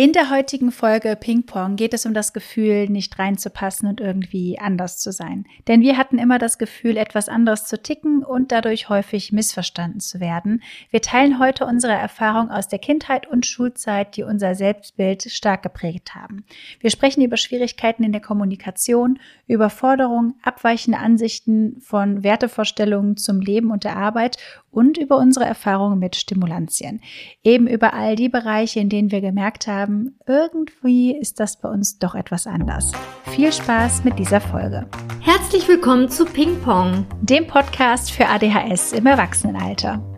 In der heutigen Folge Ping Pong geht es um das Gefühl, nicht reinzupassen und irgendwie anders zu sein. Denn wir hatten immer das Gefühl, etwas anderes zu ticken und dadurch häufig missverstanden zu werden. Wir teilen heute unsere Erfahrung aus der Kindheit und Schulzeit, die unser Selbstbild stark geprägt haben. Wir sprechen über Schwierigkeiten in der Kommunikation, über Forderungen, abweichende Ansichten von Wertevorstellungen zum Leben und der Arbeit und über unsere Erfahrungen mit Stimulantien. Eben über all die Bereiche, in denen wir gemerkt haben, irgendwie ist das bei uns doch etwas anders. Viel Spaß mit dieser Folge. Herzlich willkommen zu Ping Pong, dem Podcast für ADHS im Erwachsenenalter.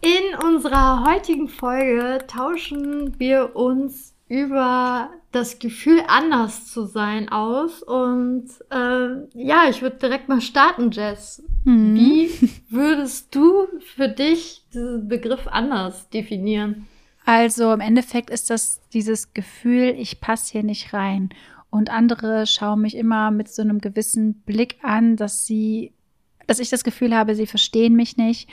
In unserer heutigen Folge tauschen wir uns über das Gefühl, anders zu sein aus. Und äh, ja, ich würde direkt mal starten, Jess. Mhm. Wie würdest du für dich diesen Begriff anders definieren? Also im Endeffekt ist das dieses Gefühl, ich passe hier nicht rein. Und andere schauen mich immer mit so einem gewissen Blick an, dass sie, dass ich das Gefühl habe, sie verstehen mich nicht,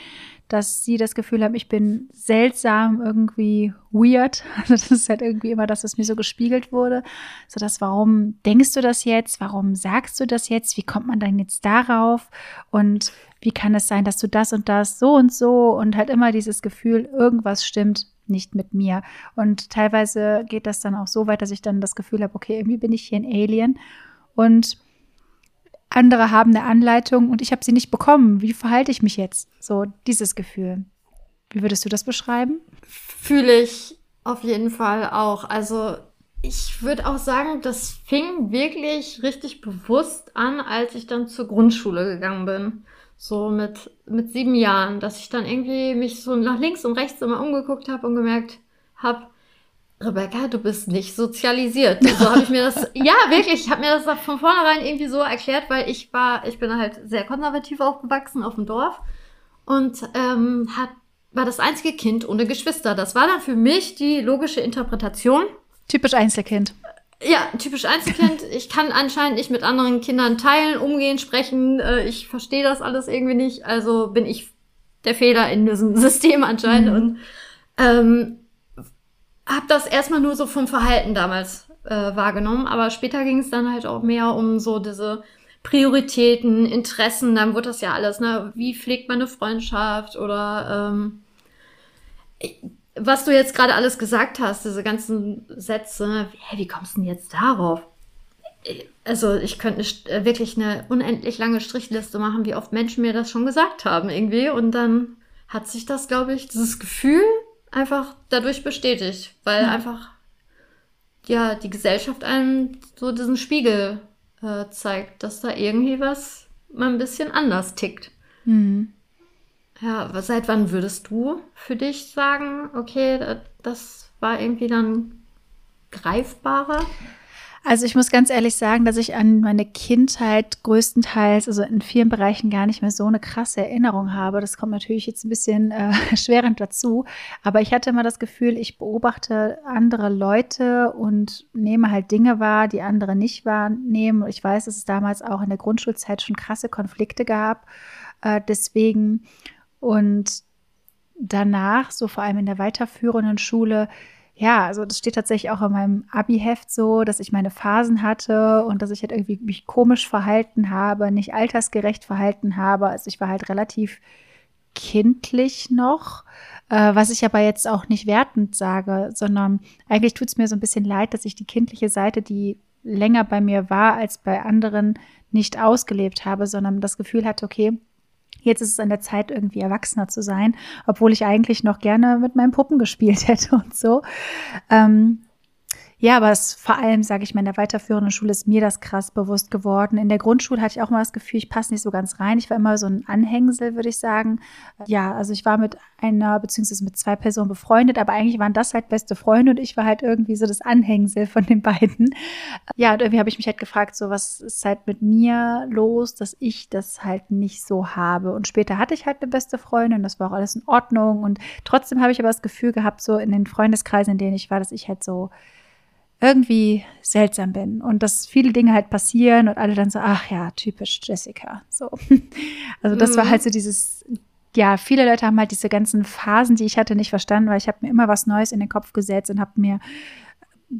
dass sie das Gefühl haben, ich bin seltsam, irgendwie weird. Also das ist halt irgendwie immer das, was mir so gespiegelt wurde. So das, warum denkst du das jetzt? Warum sagst du das jetzt? Wie kommt man dann jetzt darauf? Und wie kann es sein, dass du das und das so und so und halt immer dieses Gefühl, irgendwas stimmt nicht mit mir. Und teilweise geht das dann auch so weit, dass ich dann das Gefühl habe, okay, irgendwie bin ich hier ein Alien. Und andere haben eine Anleitung und ich habe sie nicht bekommen. Wie verhalte ich mich jetzt? So dieses Gefühl. Wie würdest du das beschreiben? Fühle ich auf jeden Fall auch. Also ich würde auch sagen, das fing wirklich richtig bewusst an, als ich dann zur Grundschule gegangen bin. So mit, mit sieben Jahren, dass ich dann irgendwie mich so nach links und rechts immer umgeguckt habe und gemerkt habe, Rebecca, du bist nicht sozialisiert. So habe ich mir das, ja, wirklich, ich habe mir das von vornherein irgendwie so erklärt, weil ich war, ich bin halt sehr konservativ aufgewachsen auf dem Dorf und ähm, hat, war das einzige Kind ohne Geschwister. Das war dann für mich die logische Interpretation. Typisch Einzelkind. Ja, typisch Einzelkind. Ich kann anscheinend nicht mit anderen Kindern teilen, umgehen, sprechen. Äh, ich verstehe das alles irgendwie nicht. Also bin ich der Fehler in diesem System anscheinend. Mhm. Und ähm, habe das erstmal nur so vom Verhalten damals äh, wahrgenommen, aber später ging es dann halt auch mehr um so diese Prioritäten, Interessen, dann wird das ja alles, ne? Wie pflegt man eine Freundschaft oder ähm, was du jetzt gerade alles gesagt hast, diese ganzen Sätze, ne? hä, wie kommst du denn jetzt darauf? Also ich könnte äh, wirklich eine unendlich lange Strichliste machen, wie oft Menschen mir das schon gesagt haben irgendwie und dann hat sich das, glaube ich, dieses Gefühl einfach dadurch bestätigt, weil ja. einfach ja die Gesellschaft einem so diesen Spiegel äh, zeigt, dass da irgendwie was mal ein bisschen anders tickt. Mhm. Ja, seit wann würdest du für dich sagen, okay, das war irgendwie dann greifbarer? Also ich muss ganz ehrlich sagen, dass ich an meine Kindheit größtenteils, also in vielen Bereichen gar nicht mehr so eine krasse Erinnerung habe. Das kommt natürlich jetzt ein bisschen äh, schwerend dazu. Aber ich hatte immer das Gefühl, ich beobachte andere Leute und nehme halt Dinge wahr, die andere nicht wahrnehmen. Ich weiß, dass es damals auch in der Grundschulzeit schon krasse Konflikte gab. Äh, deswegen und danach, so vor allem in der weiterführenden Schule, ja, also das steht tatsächlich auch in meinem Abi-Heft so, dass ich meine Phasen hatte und dass ich halt irgendwie mich komisch verhalten habe, nicht altersgerecht verhalten habe. Also ich war halt relativ kindlich noch, äh, was ich aber jetzt auch nicht wertend sage, sondern eigentlich tut es mir so ein bisschen leid, dass ich die kindliche Seite, die länger bei mir war als bei anderen, nicht ausgelebt habe, sondern das Gefühl hatte, okay, Jetzt ist es an der Zeit, irgendwie erwachsener zu sein, obwohl ich eigentlich noch gerne mit meinen Puppen gespielt hätte und so. Ähm, Ja, aber es vor allem, sage ich mal, in der weiterführenden Schule ist mir das krass bewusst geworden. In der Grundschule hatte ich auch mal das Gefühl, ich passe nicht so ganz rein. Ich war immer so ein Anhängsel, würde ich sagen. Ja, also ich war mit einer beziehungsweise mit zwei Personen befreundet, aber eigentlich waren das halt beste Freunde und ich war halt irgendwie so das Anhängsel von den beiden. Ja, und irgendwie habe ich mich halt gefragt, so was ist halt mit mir los, dass ich das halt nicht so habe. Und später hatte ich halt eine beste Freundin, das war auch alles in Ordnung. Und trotzdem habe ich aber das Gefühl gehabt, so in den Freundeskreisen, in denen ich war, dass ich halt so irgendwie seltsam bin und dass viele Dinge halt passieren und alle dann so, ach ja, typisch Jessica. So. Also das mhm. war halt so dieses, ja, viele Leute haben halt diese ganzen Phasen, die ich hatte, nicht verstanden, weil ich habe mir immer was Neues in den Kopf gesetzt und habe mir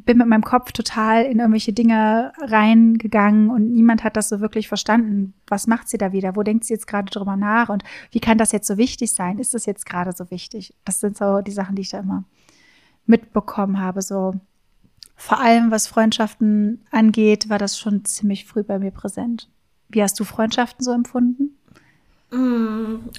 bin mit meinem Kopf total in irgendwelche Dinge reingegangen und niemand hat das so wirklich verstanden. Was macht sie da wieder? Wo denkt sie jetzt gerade drüber nach? Und wie kann das jetzt so wichtig sein? Ist das jetzt gerade so wichtig? Das sind so die Sachen, die ich da immer mitbekommen habe. So vor allem was Freundschaften angeht, war das schon ziemlich früh bei mir präsent. Wie hast du Freundschaften so empfunden? Mm,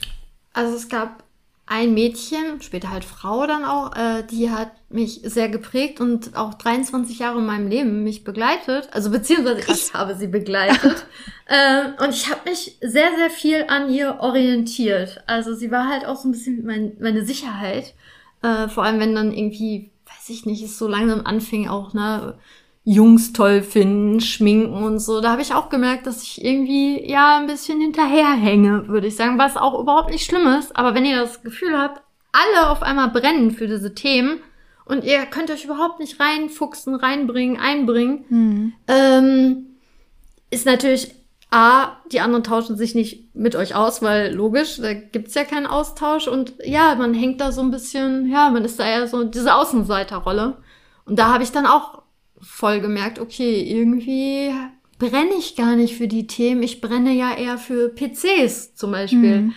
also es gab ein Mädchen, später halt Frau dann auch, äh, die hat mich sehr geprägt und auch 23 Jahre in meinem Leben mich begleitet. Also beziehungsweise Krass. ich habe sie begleitet. äh, und ich habe mich sehr, sehr viel an ihr orientiert. Also sie war halt auch so ein bisschen mein, meine Sicherheit. Äh, vor allem, wenn dann irgendwie weiß ich nicht, es so langsam anfing auch, ne, Jungs toll finden, schminken und so. Da habe ich auch gemerkt, dass ich irgendwie ja ein bisschen hinterherhänge, würde ich sagen, was auch überhaupt nicht schlimm ist. Aber wenn ihr das Gefühl habt, alle auf einmal brennen für diese Themen und ihr könnt euch überhaupt nicht reinfuchsen, reinbringen, einbringen, mhm. ähm, ist natürlich A, die anderen tauschen sich nicht mit euch aus, weil logisch, da gibt's ja keinen Austausch und ja, man hängt da so ein bisschen, ja, man ist da eher so diese Außenseiterrolle. Und da habe ich dann auch voll gemerkt, okay, irgendwie brenne ich gar nicht für die Themen, ich brenne ja eher für PCs zum Beispiel. Mhm.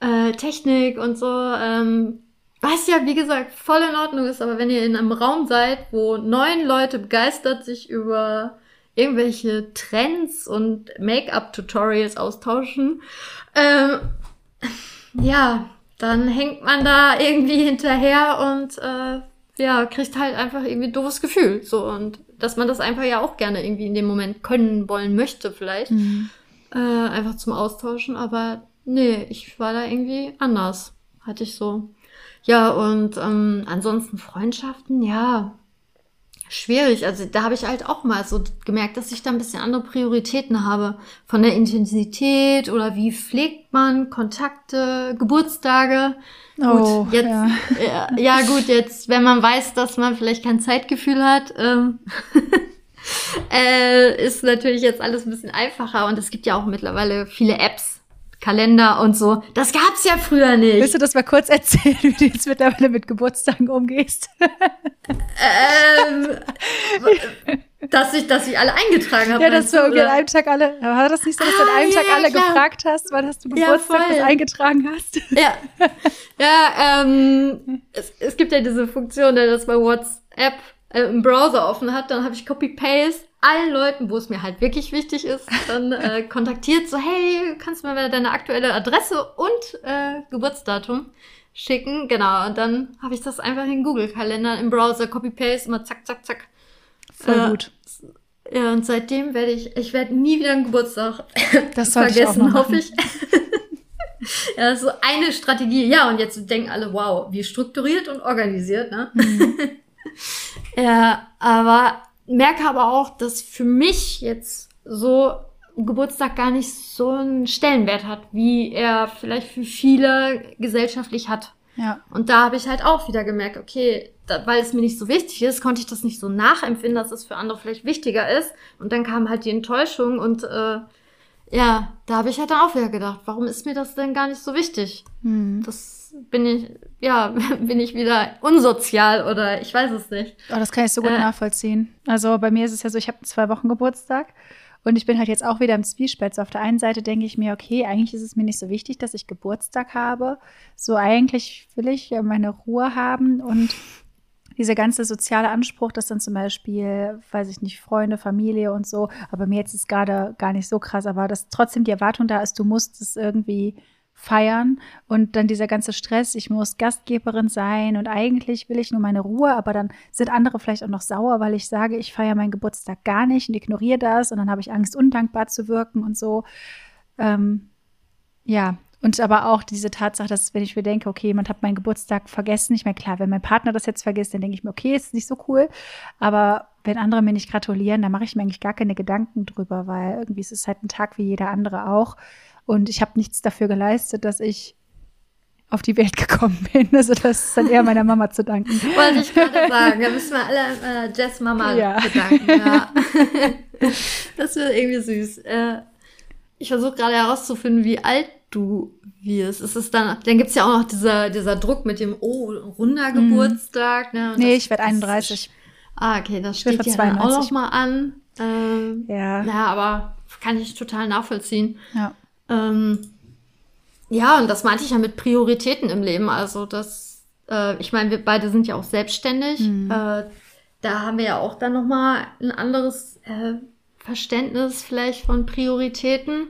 Äh, Technik und so, ähm, was ja, wie gesagt, voll in Ordnung ist, aber wenn ihr in einem Raum seid, wo neun Leute begeistert sich über irgendwelche Trends und Make-up-Tutorials austauschen, ähm, ja, dann hängt man da irgendwie hinterher und äh, ja, kriegt halt einfach irgendwie ein doofes Gefühl. So und dass man das einfach ja auch gerne irgendwie in dem Moment können wollen möchte, vielleicht. Mhm. Äh, einfach zum Austauschen. Aber nee, ich war da irgendwie anders. Hatte ich so. Ja, und ähm, ansonsten Freundschaften, ja, schwierig. Also da habe ich halt auch mal so gemerkt, dass ich da ein bisschen andere Prioritäten habe. Von der Intensität oder wie pflegt man Kontakte, Geburtstage. Oh, gut, jetzt, ja. ja. Ja, gut, jetzt, wenn man weiß, dass man vielleicht kein Zeitgefühl hat, ähm, äh, ist natürlich jetzt alles ein bisschen einfacher. Und es gibt ja auch mittlerweile viele Apps, Kalender und so. Das gab's ja früher nicht. Willst du das mal kurz erzählen, wie du jetzt mittlerweile mit Geburtstagen umgehst? ähm, dass ich, dass ich alle eingetragen habe. Ja, dass du irgendwie an einem Tag alle, war das nicht so, dass ah, du an ah, einem ja, Tag alle klar. gefragt hast, weil dass du Geburtstag ja, eingetragen hast? Ja, ja ähm, es, es gibt ja diese Funktion, dass bei WhatsApp äh, im Browser offen hat, dann habe ich Copy-Paste allen Leuten, wo es mir halt wirklich wichtig ist, dann äh, kontaktiert, so, hey, kannst du mir deine aktuelle Adresse und äh, Geburtsdatum schicken? Genau, und dann habe ich das einfach in Google-Kalender im Browser, Copy-Paste, immer zack, zack, zack. Voll äh, gut. Ja, und seitdem werde ich, ich werde nie wieder einen Geburtstag das vergessen, ich hoffe ich. ja, so eine Strategie. Ja, und jetzt denken alle, wow, wie strukturiert und organisiert, ne? Mhm. ja, aber merke aber auch, dass für mich jetzt so Geburtstag gar nicht so einen Stellenwert hat, wie er vielleicht für viele gesellschaftlich hat. Ja. Und da habe ich halt auch wieder gemerkt, okay, da, weil es mir nicht so wichtig ist, konnte ich das nicht so nachempfinden, dass es für andere vielleicht wichtiger ist. Und dann kam halt die Enttäuschung und äh, ja, da habe ich halt dann auch wieder gedacht, warum ist mir das denn gar nicht so wichtig? Hm. Das bin ich, ja, bin ich wieder unsozial oder ich weiß es nicht. Oh, das kann ich so gut äh, nachvollziehen. Also bei mir ist es ja so, ich habe zwei Wochen Geburtstag und ich bin halt jetzt auch wieder im Zwiespalt. So auf der einen Seite denke ich mir, okay, eigentlich ist es mir nicht so wichtig, dass ich Geburtstag habe. So eigentlich will ich meine Ruhe haben und dieser ganze soziale Anspruch, dass dann zum Beispiel, weiß ich nicht, Freunde, Familie und so, aber mir jetzt ist gerade gar nicht so krass, aber dass trotzdem die Erwartung da ist, du musst es irgendwie feiern und dann dieser ganze Stress, ich muss Gastgeberin sein und eigentlich will ich nur meine Ruhe, aber dann sind andere vielleicht auch noch sauer, weil ich sage, ich feiere meinen Geburtstag gar nicht und ignoriere das und dann habe ich Angst, undankbar zu wirken und so. Ähm, ja, und aber auch diese Tatsache, dass wenn ich mir denke, okay, jemand hat meinen Geburtstag vergessen, ich meine, klar, wenn mein Partner das jetzt vergisst, dann denke ich mir, okay, ist nicht so cool. Aber wenn andere mir nicht gratulieren, dann mache ich mir eigentlich gar keine Gedanken drüber, weil irgendwie ist es halt ein Tag wie jeder andere auch. Und ich habe nichts dafür geleistet, dass ich auf die Welt gekommen bin. Also das ist dann eher meiner Mama zu danken. Wollte ich gerade sagen. Da müssen wir alle äh, Jess Mama ja. bedanken. Ja. das wird irgendwie süß. Äh, ich versuche gerade herauszufinden, wie alt du wirst. Ist es dann, dann gibt es ja auch noch dieser, dieser Druck mit dem, oh, runder mhm. Geburtstag. Ne? nee, ich werde 31. ah, okay, das steht ja dann auch noch mal an. Ähm, ja. Ja, aber kann ich total nachvollziehen. Ja. Ähm, ja, und das meinte ich ja mit Prioritäten im Leben. Also das, äh, ich meine, wir beide sind ja auch selbstständig. Mhm. Äh, da haben wir ja auch dann noch mal ein anderes äh, Verständnis vielleicht von Prioritäten.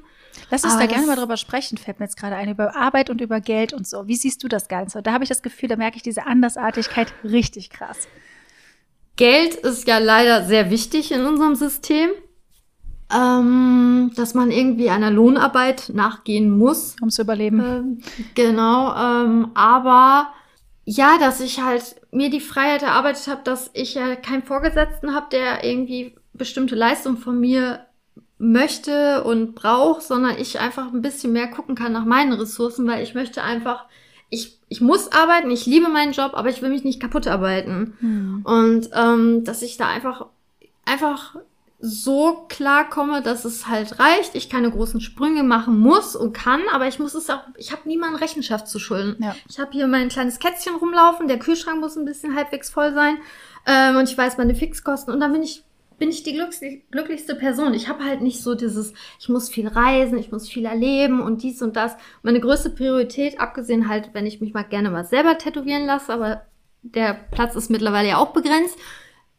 Lass uns Aber da gerne mal drüber sprechen, fällt mir jetzt gerade ein, über Arbeit und über Geld und so. Wie siehst du das Ganze? Da habe ich das Gefühl, da merke ich diese Andersartigkeit richtig krass. Geld ist ja leider sehr wichtig in unserem System ähm, dass man irgendwie einer Lohnarbeit nachgehen muss. Um zu überleben. Ähm, genau, ähm, aber ja, dass ich halt mir die Freiheit erarbeitet habe, dass ich ja keinen Vorgesetzten habe, der irgendwie bestimmte Leistungen von mir möchte und braucht, sondern ich einfach ein bisschen mehr gucken kann nach meinen Ressourcen, weil ich möchte einfach, ich, ich muss arbeiten, ich liebe meinen Job, aber ich will mich nicht kaputt arbeiten. Hm. Und ähm, dass ich da einfach, einfach so klarkomme, dass es halt reicht, ich keine großen Sprünge machen muss und kann, aber ich muss es auch, ich habe niemanden Rechenschaft zu schulden. Ja. Ich habe hier mein kleines Kätzchen rumlaufen, der Kühlschrank muss ein bisschen halbwegs voll sein ähm, und ich weiß meine Fixkosten und dann bin ich bin ich die glücklichste Person. Ich habe halt nicht so dieses, ich muss viel reisen, ich muss viel erleben und dies und das. Meine größte Priorität, abgesehen halt, wenn ich mich mal gerne mal selber tätowieren lasse, aber der Platz ist mittlerweile ja auch begrenzt,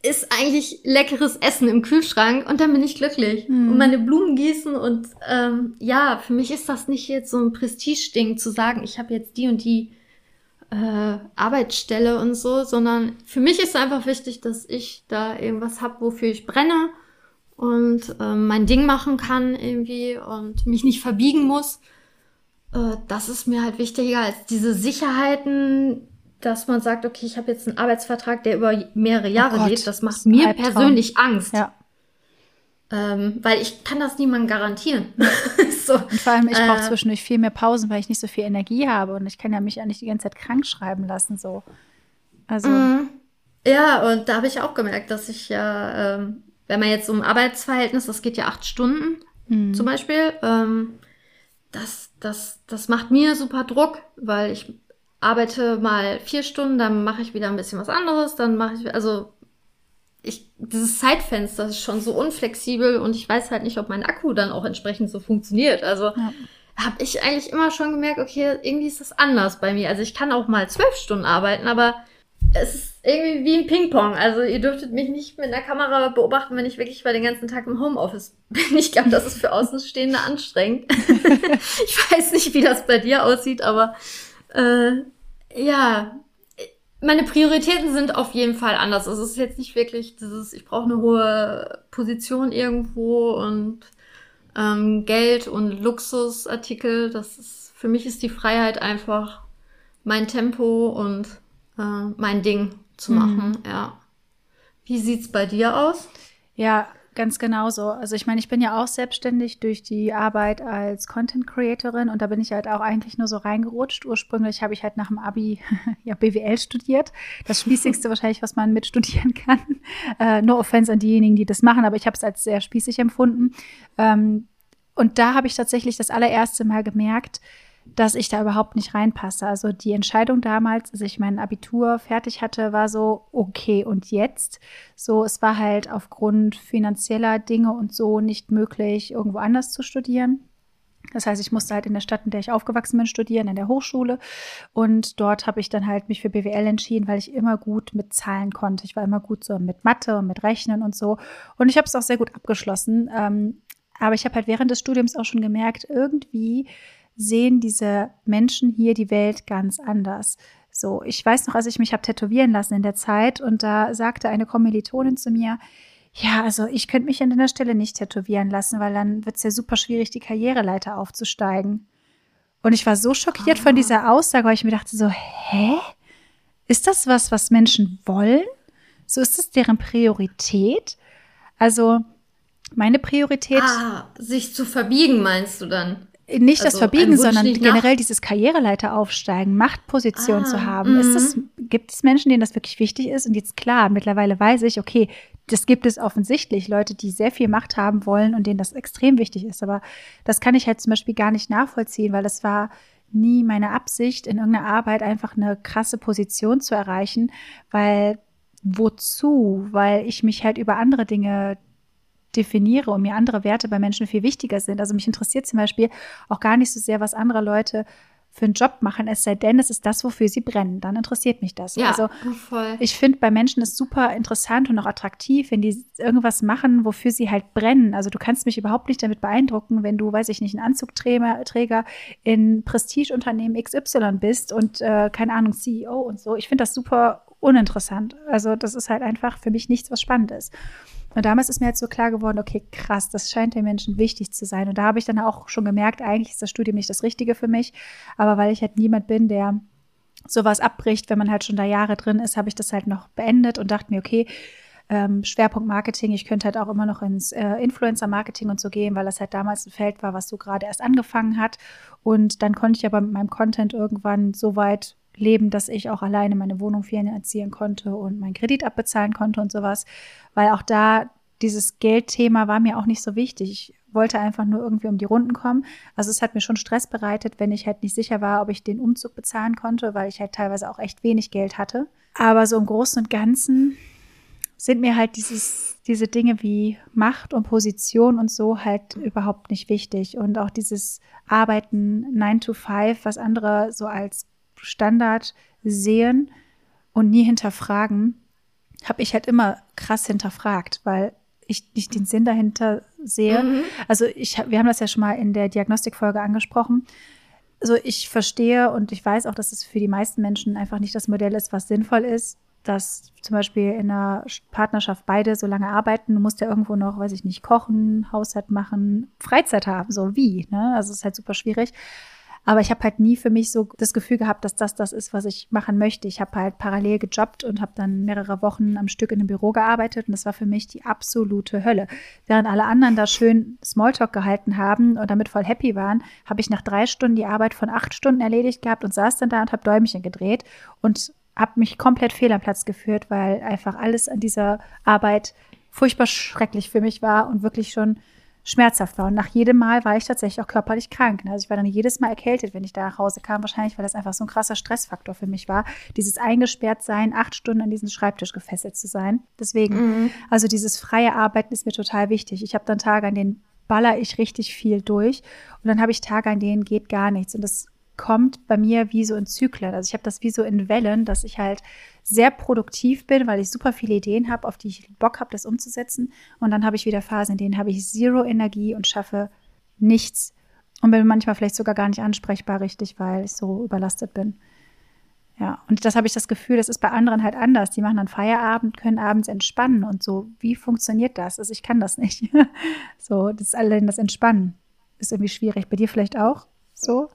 ist eigentlich leckeres Essen im Kühlschrank und dann bin ich glücklich. Mhm. Und meine Blumen gießen und ähm, ja, für mich ist das nicht jetzt so ein Prestige-Ding zu sagen, ich habe jetzt die und die äh, Arbeitsstelle und so, sondern für mich ist einfach wichtig, dass ich da irgendwas habe, wofür ich brenne und äh, mein Ding machen kann irgendwie und mich nicht verbiegen muss. Äh, das ist mir halt wichtiger als diese Sicherheiten, dass man sagt, okay, ich habe jetzt einen Arbeitsvertrag, der über mehrere Jahre oh geht. Das macht das mir Albtraum. persönlich Angst. Ja. Ähm, weil ich kann das niemandem garantieren. so. Und vor allem, ich brauche äh, zwischendurch viel mehr Pausen, weil ich nicht so viel Energie habe und ich kann ja mich ja nicht die ganze Zeit krank schreiben lassen. So. Also. Mm, ja, und da habe ich auch gemerkt, dass ich ja, ähm, wenn man jetzt um Arbeitsverhältnis, das geht ja acht Stunden mhm. zum Beispiel, ähm, das, das, das macht mir super Druck, weil ich arbeite mal vier Stunden, dann mache ich wieder ein bisschen was anderes, dann mache ich, also ich, dieses Zeitfenster ist schon so unflexibel und ich weiß halt nicht, ob mein Akku dann auch entsprechend so funktioniert. Also ja. habe ich eigentlich immer schon gemerkt, okay, irgendwie ist das anders bei mir. Also ich kann auch mal zwölf Stunden arbeiten, aber es ist irgendwie wie ein Ping-Pong. Also ihr dürftet mich nicht mit einer Kamera beobachten, wenn ich wirklich mal den ganzen Tag im Homeoffice bin. Ich glaube, das ist für Außenstehende anstrengend. ich weiß nicht, wie das bei dir aussieht, aber äh, ja, meine Prioritäten sind auf jeden Fall anders. Also es ist jetzt nicht wirklich dieses, ich brauche eine hohe Position irgendwo und ähm, Geld und Luxusartikel. Das ist, für mich ist die Freiheit einfach mein Tempo und äh, mein Ding zu mhm. machen, mhm. ja. Wie sieht's bei dir aus? Ja, Ganz genau so. Also ich meine, ich bin ja auch selbstständig durch die Arbeit als Content Creatorin und da bin ich halt auch eigentlich nur so reingerutscht. Ursprünglich habe ich halt nach dem Abi ja BWL studiert. Das spießigste wahrscheinlich, was man mitstudieren kann. Äh, no offense an diejenigen, die das machen, aber ich habe es als sehr spießig empfunden. Ähm, und da habe ich tatsächlich das allererste Mal gemerkt, dass ich da überhaupt nicht reinpasse. Also die Entscheidung damals, als ich mein Abitur fertig hatte, war so, okay, und jetzt? So, es war halt aufgrund finanzieller Dinge und so nicht möglich, irgendwo anders zu studieren. Das heißt, ich musste halt in der Stadt, in der ich aufgewachsen bin, studieren, an der Hochschule. Und dort habe ich dann halt mich für BWL entschieden, weil ich immer gut mit Zahlen konnte. Ich war immer gut so mit Mathe und mit Rechnen und so. Und ich habe es auch sehr gut abgeschlossen. Ähm, aber ich habe halt während des Studiums auch schon gemerkt, irgendwie sehen diese Menschen hier die Welt ganz anders. So, ich weiß noch, als ich mich habe tätowieren lassen in der Zeit und da sagte eine Kommilitonin zu mir, ja, also ich könnte mich an der Stelle nicht tätowieren lassen, weil dann wird es ja super schwierig, die Karriereleiter aufzusteigen. Und ich war so schockiert oh. von ah. dieser Aussage, weil ich mir dachte so, hä? Ist das was, was Menschen wollen? So ist das deren Priorität? Also meine Priorität. Ah, sich zu verbiegen, meinst du dann? Nicht also das Verbiegen, sondern generell dieses Karriereleiter aufsteigen, Machtposition ah, zu haben. Ist das, mhm. gibt es Menschen, denen das wirklich wichtig ist? Und jetzt klar, mittlerweile weiß ich, okay, das gibt es offensichtlich, Leute, die sehr viel Macht haben wollen und denen das extrem wichtig ist. Aber das kann ich halt zum Beispiel gar nicht nachvollziehen, weil das war nie meine Absicht, in irgendeiner Arbeit einfach eine krasse Position zu erreichen, weil wozu? Weil ich mich halt über andere Dinge definiere und mir andere Werte bei Menschen viel wichtiger sind. Also mich interessiert zum Beispiel auch gar nicht so sehr, was andere Leute für einen Job machen, es sei denn, es ist das, wofür sie brennen. Dann interessiert mich das. Ja, also voll. ich finde bei Menschen ist super interessant und auch attraktiv, wenn die irgendwas machen, wofür sie halt brennen. Also du kannst mich überhaupt nicht damit beeindrucken, wenn du, weiß ich nicht, ein Anzugträger in Prestigeunternehmen XY bist und äh, keine Ahnung CEO und so. Ich finde das super uninteressant. Also das ist halt einfach für mich nichts, was spannend ist. Und damals ist mir halt so klar geworden, okay, krass, das scheint den Menschen wichtig zu sein. Und da habe ich dann auch schon gemerkt, eigentlich ist das Studium nicht das Richtige für mich. Aber weil ich halt niemand bin, der sowas abbricht, wenn man halt schon da Jahre drin ist, habe ich das halt noch beendet und dachte mir, okay, ähm, Schwerpunkt Marketing, ich könnte halt auch immer noch ins äh, Influencer-Marketing und so gehen, weil das halt damals ein Feld war, was so gerade erst angefangen hat. Und dann konnte ich aber mit meinem Content irgendwann so weit leben, dass ich auch alleine meine Wohnung finanzieren konnte und meinen Kredit abbezahlen konnte und sowas. Weil auch da dieses Geldthema war mir auch nicht so wichtig. Ich wollte einfach nur irgendwie um die Runden kommen. Also es hat mir schon Stress bereitet, wenn ich halt nicht sicher war, ob ich den Umzug bezahlen konnte, weil ich halt teilweise auch echt wenig Geld hatte. Aber so im Großen und Ganzen sind mir halt dieses, diese Dinge wie Macht und Position und so halt überhaupt nicht wichtig. Und auch dieses Arbeiten 9 to 5, was andere so als Standard sehen und nie hinterfragen, habe ich halt immer krass hinterfragt, weil ich nicht den Sinn dahinter sehe. Mhm. Also ich, wir haben das ja schon mal in der Diagnostikfolge angesprochen. Also ich verstehe und ich weiß auch, dass es für die meisten Menschen einfach nicht das Modell ist, was sinnvoll ist, dass zum Beispiel in einer Partnerschaft beide so lange arbeiten. Du musst ja irgendwo noch, weiß ich nicht, kochen, Haushalt machen, Freizeit haben. So wie, ne? Also es ist halt super schwierig. Aber ich habe halt nie für mich so das Gefühl gehabt, dass das das ist, was ich machen möchte. Ich habe halt parallel gejobbt und habe dann mehrere Wochen am Stück in einem Büro gearbeitet und das war für mich die absolute Hölle. Während alle anderen da schön Smalltalk gehalten haben und damit voll happy waren, habe ich nach drei Stunden die Arbeit von acht Stunden erledigt gehabt und saß dann da und habe Däumchen gedreht und habe mich komplett fehl am Platz geführt, weil einfach alles an dieser Arbeit furchtbar schrecklich für mich war und wirklich schon schmerzhaft war. Und nach jedem Mal war ich tatsächlich auch körperlich krank. Ne? Also ich war dann jedes Mal erkältet, wenn ich da nach Hause kam. Wahrscheinlich, weil das einfach so ein krasser Stressfaktor für mich war. Dieses eingesperrt sein, acht Stunden an diesen Schreibtisch gefesselt zu sein. Deswegen, mhm. also dieses freie Arbeiten ist mir total wichtig. Ich habe dann Tage, an denen baller ich richtig viel durch. Und dann habe ich Tage, an denen geht gar nichts. Und das kommt bei mir wie so in Zyklen. Also ich habe das wie so in Wellen, dass ich halt sehr produktiv bin, weil ich super viele Ideen habe, auf die ich Bock habe, das umzusetzen. Und dann habe ich wieder Phasen, in denen habe ich zero Energie und schaffe nichts und bin manchmal vielleicht sogar gar nicht ansprechbar richtig, weil ich so überlastet bin. Ja, und das habe ich das Gefühl, das ist bei anderen halt anders. Die machen dann Feierabend, können abends entspannen und so. Wie funktioniert das? Also ich kann das nicht. so, das allein das Entspannen. Ist irgendwie schwierig. Bei dir vielleicht auch so?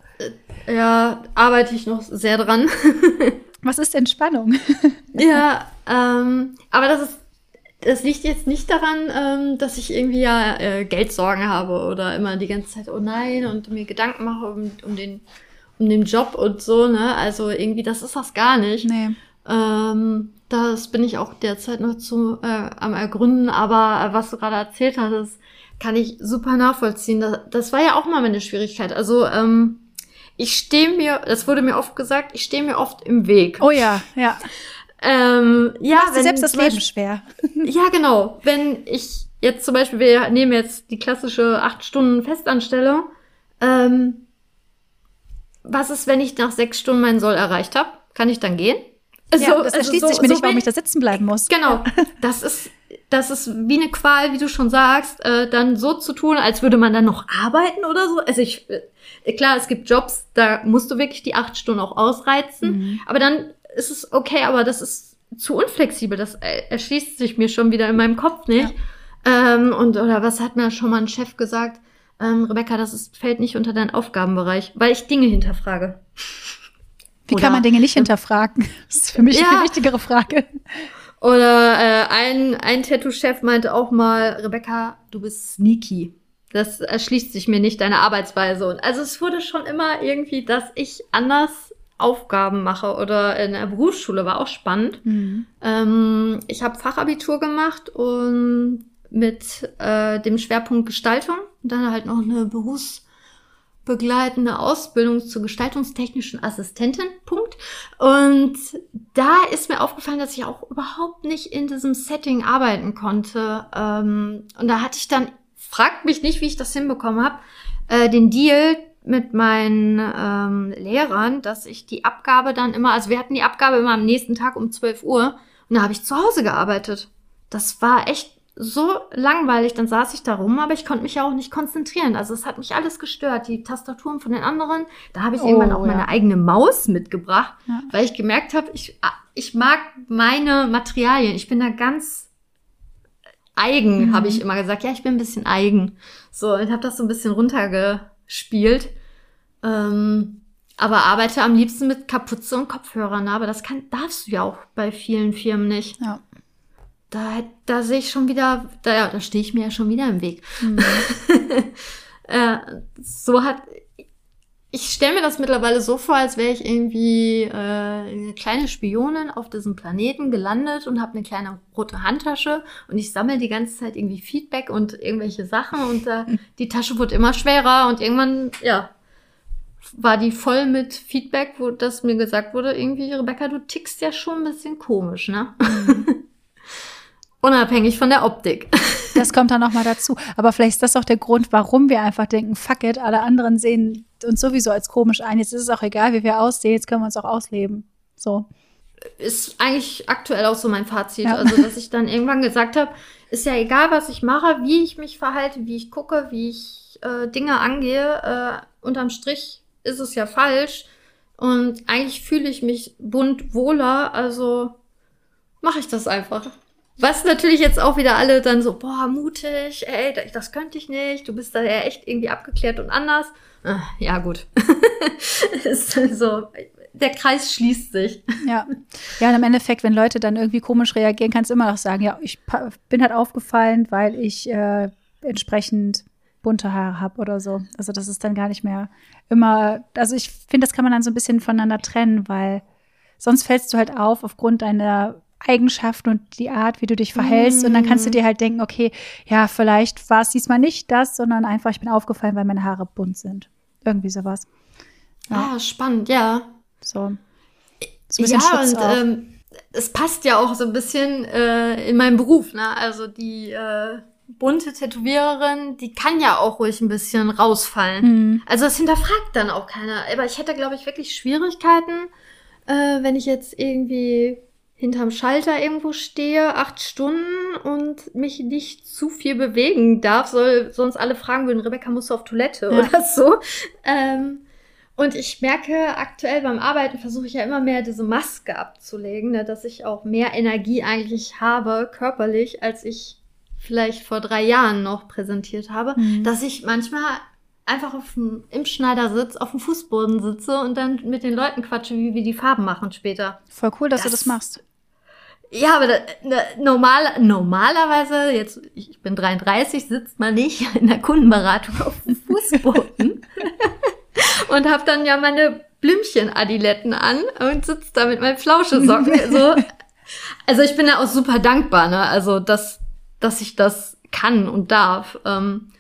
Ja, arbeite ich noch sehr dran. Was ist Entspannung? ja, ähm, aber das ist das liegt jetzt nicht daran, ähm, dass ich irgendwie ja äh, Geldsorgen habe oder immer die ganze Zeit, oh nein, und mir Gedanken mache um, um, den, um den Job und so, ne? Also irgendwie, das ist das gar nicht. Nee. Ähm, das bin ich auch derzeit noch zu äh, am Ergründen, aber äh, was du gerade erzählt hattest, kann ich super nachvollziehen. Das, das war ja auch mal meine Schwierigkeit. Also, ähm, ich stehe mir, das wurde mir oft gesagt, ich stehe mir oft im Weg. Oh ja, ja. Ähm, ja, Machst wenn selbst das Leben Beispiel, schwer. ja, genau. Wenn ich jetzt zum Beispiel, wir nehmen jetzt die klassische acht Stunden Festanstellung. Ähm, was ist, wenn ich nach sechs Stunden meinen Soll erreicht habe? Kann ich dann gehen? Also, ja, das also erschließt so, sich mir so nicht, warum ich da sitzen bleiben muss. Genau. Das ist das ist wie eine Qual, wie du schon sagst, äh, dann so zu tun, als würde man dann noch arbeiten oder so. Also ich, äh, klar, es gibt Jobs, da musst du wirklich die acht Stunden auch ausreizen, mhm. aber dann ist es okay, aber das ist zu unflexibel. Das erschließt sich mir schon wieder in meinem Kopf nicht. Ja. Ähm, und oder was hat mir schon mal ein Chef gesagt? Ähm, Rebecca, das ist, fällt nicht unter deinen Aufgabenbereich, weil ich Dinge hinterfrage. Wie oder, kann man Dinge nicht hinterfragen? Das ist für mich ja. eine wichtigere Frage. Oder äh, ein, ein Tattoo-Chef meinte auch mal, Rebecca, du bist sneaky. Das erschließt sich mir nicht, deine Arbeitsweise. Und also es wurde schon immer irgendwie, dass ich anders Aufgaben mache oder in der Berufsschule war auch spannend. Mhm. Ähm, ich habe Fachabitur gemacht und mit äh, dem Schwerpunkt Gestaltung und dann halt noch eine Berufs begleitende Ausbildung zur gestaltungstechnischen Assistentin. Punkt. Und da ist mir aufgefallen, dass ich auch überhaupt nicht in diesem Setting arbeiten konnte. Ähm, und da hatte ich dann, fragt mich nicht, wie ich das hinbekommen habe, äh, den Deal mit meinen ähm, Lehrern, dass ich die Abgabe dann immer, also wir hatten die Abgabe immer am nächsten Tag um 12 Uhr und da habe ich zu Hause gearbeitet. Das war echt so langweilig, dann saß ich da rum, aber ich konnte mich ja auch nicht konzentrieren. Also es hat mich alles gestört, die Tastaturen von den anderen. Da habe ich oh, irgendwann auch ja. meine eigene Maus mitgebracht, ja. weil ich gemerkt habe, ich, ich mag meine Materialien. Ich bin da ganz eigen, mhm. habe ich immer gesagt. Ja, ich bin ein bisschen eigen. So, und habe das so ein bisschen runtergespielt. Ähm, aber arbeite am liebsten mit Kapuze und Kopfhörern. Aber das kann, darfst du ja auch bei vielen Firmen nicht. Ja da, da sehe ich schon wieder, da, da stehe ich mir ja schon wieder im Weg. Mhm. äh, so hat, ich stelle mir das mittlerweile so vor, als wäre ich irgendwie äh, eine kleine Spionin auf diesem Planeten gelandet und habe eine kleine rote Handtasche und ich sammle die ganze Zeit irgendwie Feedback und irgendwelche Sachen und äh, die Tasche wurde immer schwerer und irgendwann, ja, war die voll mit Feedback, wo das mir gesagt wurde, irgendwie, Rebecca, du tickst ja schon ein bisschen komisch, ne? Mhm. Unabhängig von der Optik. Das kommt dann nochmal dazu. Aber vielleicht ist das auch der Grund, warum wir einfach denken, fuck it, alle anderen sehen uns sowieso als komisch ein. Jetzt ist es auch egal, wie wir aussehen, jetzt können wir uns auch ausleben. So. Ist eigentlich aktuell auch so mein Fazit. Ja. Also, dass ich dann irgendwann gesagt habe, ist ja egal, was ich mache, wie ich mich verhalte, wie ich gucke, wie ich äh, Dinge angehe. Äh, unterm Strich ist es ja falsch. Und eigentlich fühle ich mich bunt wohler, also mache ich das einfach. Was natürlich jetzt auch wieder alle dann so, boah, mutig, ey, das könnte ich nicht, du bist da ja echt irgendwie abgeklärt und anders. Ah, ja, gut. ist so, der Kreis schließt sich. Ja. Ja, und im Endeffekt, wenn Leute dann irgendwie komisch reagieren, kannst du immer noch sagen, ja, ich bin halt aufgefallen, weil ich äh, entsprechend bunte Haare habe oder so. Also das ist dann gar nicht mehr immer, also ich finde, das kann man dann so ein bisschen voneinander trennen, weil sonst fällst du halt auf aufgrund deiner Eigenschaften und die Art, wie du dich verhältst. Mm. Und dann kannst du dir halt denken, okay, ja, vielleicht war es diesmal nicht das, sondern einfach, ich bin aufgefallen, weil meine Haare bunt sind. Irgendwie sowas. Ja. Ah, spannend, ja. So. so ja, Schutz und ähm, es passt ja auch so ein bisschen äh, in meinem Beruf, ne? Also die äh, bunte Tätowiererin, die kann ja auch ruhig ein bisschen rausfallen. Mhm. Also das hinterfragt dann auch keiner. Aber ich hätte, glaube ich, wirklich Schwierigkeiten, äh, wenn ich jetzt irgendwie hinterm Schalter irgendwo stehe, acht Stunden und mich nicht zu viel bewegen darf, soll sonst alle fragen würden, Rebecca, musst du auf Toilette ja. oder so. Ähm, und ich merke aktuell beim Arbeiten versuche ich ja immer mehr diese Maske abzulegen, ne, dass ich auch mehr Energie eigentlich habe, körperlich, als ich vielleicht vor drei Jahren noch präsentiert habe, mhm. dass ich manchmal einfach auf dem, im Schneidersitz auf dem Fußboden sitze und dann mit den Leuten quatsche, wie wir die Farben machen später. Voll cool, dass das, du das machst. Ja, aber da, normal, normalerweise, jetzt, ich bin 33, sitzt man nicht in der Kundenberatung auf dem Fußboden und habe dann ja meine Blümchen-Adiletten an und sitzt da mit meinen Flauschesocken. so. Also ich bin da auch super dankbar, ne? Also, dass, dass ich das kann und darf. Ähm,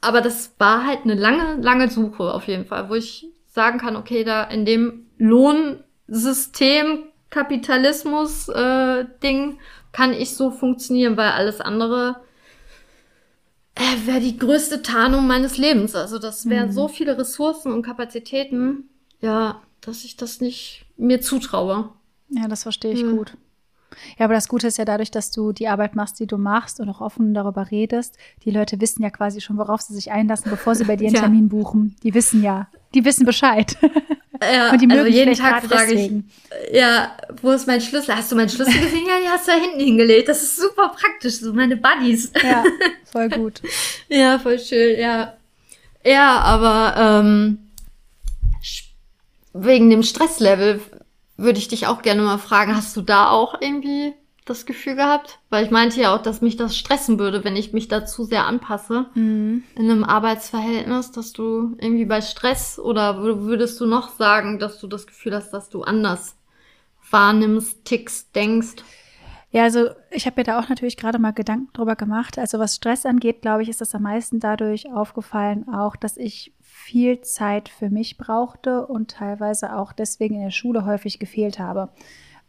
aber das war halt eine lange, lange Suche auf jeden Fall, wo ich sagen kann, okay, da in dem Lohnsystem Kapitalismus-Ding äh, kann ich so funktionieren, weil alles andere äh, wäre die größte Tarnung meines Lebens. Also das wären mhm. so viele Ressourcen und Kapazitäten, ja, dass ich das nicht mir zutraue. Ja, das verstehe ich mhm. gut. Ja, aber das Gute ist ja dadurch, dass du die Arbeit machst, die du machst und auch offen darüber redest. Die Leute wissen ja quasi schon, worauf sie sich einlassen, bevor sie bei dir einen ja. Termin buchen. Die wissen ja, die wissen Bescheid. Ja, und die mögen also jeden Tag frage ich, ja, wo ist mein Schlüssel? Hast du meinen Schlüssel gesehen? Ja, die hast du da hinten hingelegt. Das ist super praktisch, so meine Buddies. Ja, voll gut. ja, voll schön, ja. Ja, aber ähm, wegen dem Stresslevel würde ich dich auch gerne mal fragen, hast du da auch irgendwie das Gefühl gehabt? Weil ich meinte ja auch, dass mich das stressen würde, wenn ich mich da zu sehr anpasse mhm. in einem Arbeitsverhältnis, dass du irgendwie bei Stress oder würdest du noch sagen, dass du das Gefühl hast, dass du anders wahrnimmst, tickst, denkst? Ja, also ich habe mir da auch natürlich gerade mal Gedanken drüber gemacht. Also was Stress angeht, glaube ich, ist das am meisten dadurch aufgefallen, auch, dass ich viel Zeit für mich brauchte und teilweise auch deswegen in der Schule häufig gefehlt habe.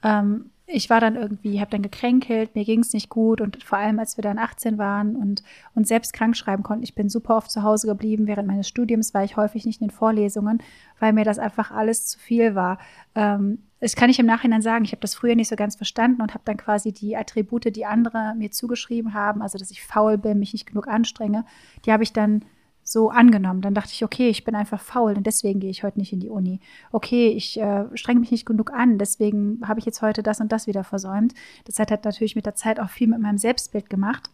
Ähm, ich war dann irgendwie, habe dann gekränkelt, mir ging es nicht gut und vor allem, als wir dann 18 waren und uns selbst krank schreiben konnten, ich bin super oft zu Hause geblieben. Während meines Studiums war ich häufig nicht in den Vorlesungen, weil mir das einfach alles zu viel war. Ähm, das kann ich im Nachhinein sagen. Ich habe das früher nicht so ganz verstanden und habe dann quasi die Attribute, die andere mir zugeschrieben haben, also dass ich faul bin, mich nicht genug anstrenge, die habe ich dann so angenommen. Dann dachte ich, okay, ich bin einfach faul und deswegen gehe ich heute nicht in die Uni. Okay, ich äh, strenge mich nicht genug an, deswegen habe ich jetzt heute das und das wieder versäumt. Das hat halt natürlich mit der Zeit auch viel mit meinem Selbstbild gemacht.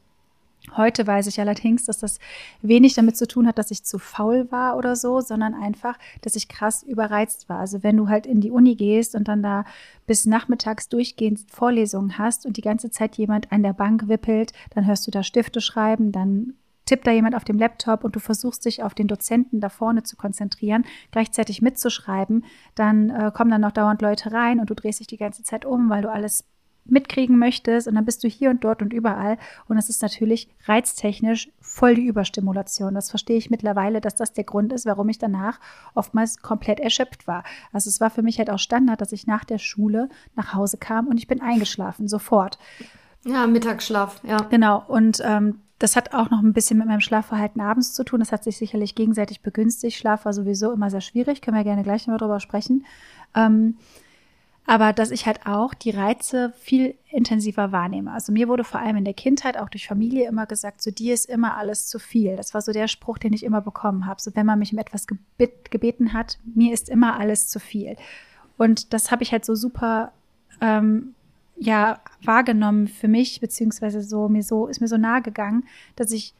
Heute weiß ich allerdings, dass das wenig damit zu tun hat, dass ich zu faul war oder so, sondern einfach, dass ich krass überreizt war. Also wenn du halt in die Uni gehst und dann da bis nachmittags durchgehend Vorlesungen hast und die ganze Zeit jemand an der Bank wippelt, dann hörst du da Stifte schreiben, dann tippt da jemand auf dem Laptop und du versuchst dich auf den Dozenten da vorne zu konzentrieren, gleichzeitig mitzuschreiben, dann äh, kommen dann noch dauernd Leute rein und du drehst dich die ganze Zeit um, weil du alles mitkriegen möchtest und dann bist du hier und dort und überall und das ist natürlich reiztechnisch voll die Überstimulation. Das verstehe ich mittlerweile, dass das der Grund ist, warum ich danach oftmals komplett erschöpft war. Also es war für mich halt auch Standard, dass ich nach der Schule nach Hause kam und ich bin eingeschlafen, sofort. Ja, Mittagsschlaf, ja. Genau. Und ähm, das hat auch noch ein bisschen mit meinem Schlafverhalten abends zu tun. Das hat sich sicherlich gegenseitig begünstigt. Schlaf war sowieso immer sehr schwierig, können wir gerne gleich noch drüber sprechen. Ähm, aber dass ich halt auch die Reize viel intensiver wahrnehme. Also mir wurde vor allem in der Kindheit, auch durch Familie, immer gesagt, so dir ist immer alles zu viel. Das war so der Spruch, den ich immer bekommen habe. So wenn man mich um etwas gebet, gebeten hat, mir ist immer alles zu viel. Und das habe ich halt so super ähm, ja wahrgenommen für mich, beziehungsweise so mir so, ist mir so nahe gegangen, dass ich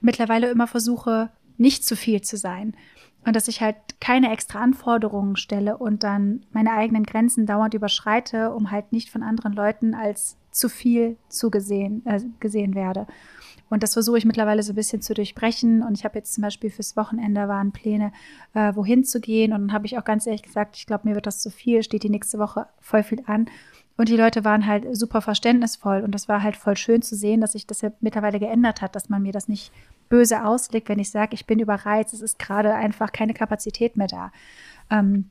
mittlerweile immer versuche, nicht zu viel zu sein. Und dass ich halt keine extra Anforderungen stelle und dann meine eigenen Grenzen dauernd überschreite, um halt nicht von anderen Leuten als zu viel zugesehen äh, gesehen werde. Und das versuche ich mittlerweile so ein bisschen zu durchbrechen. Und ich habe jetzt zum Beispiel fürs Wochenende waren Pläne, äh, wohin zu gehen. Und dann habe ich auch ganz ehrlich gesagt, ich glaube, mir wird das zu viel, steht die nächste Woche voll viel an. Und die Leute waren halt super verständnisvoll und das war halt voll schön zu sehen, dass sich das ja mittlerweile geändert hat, dass man mir das nicht böse auslegt, wenn ich sage, ich bin überreizt, es ist gerade einfach keine Kapazität mehr da. Ähm,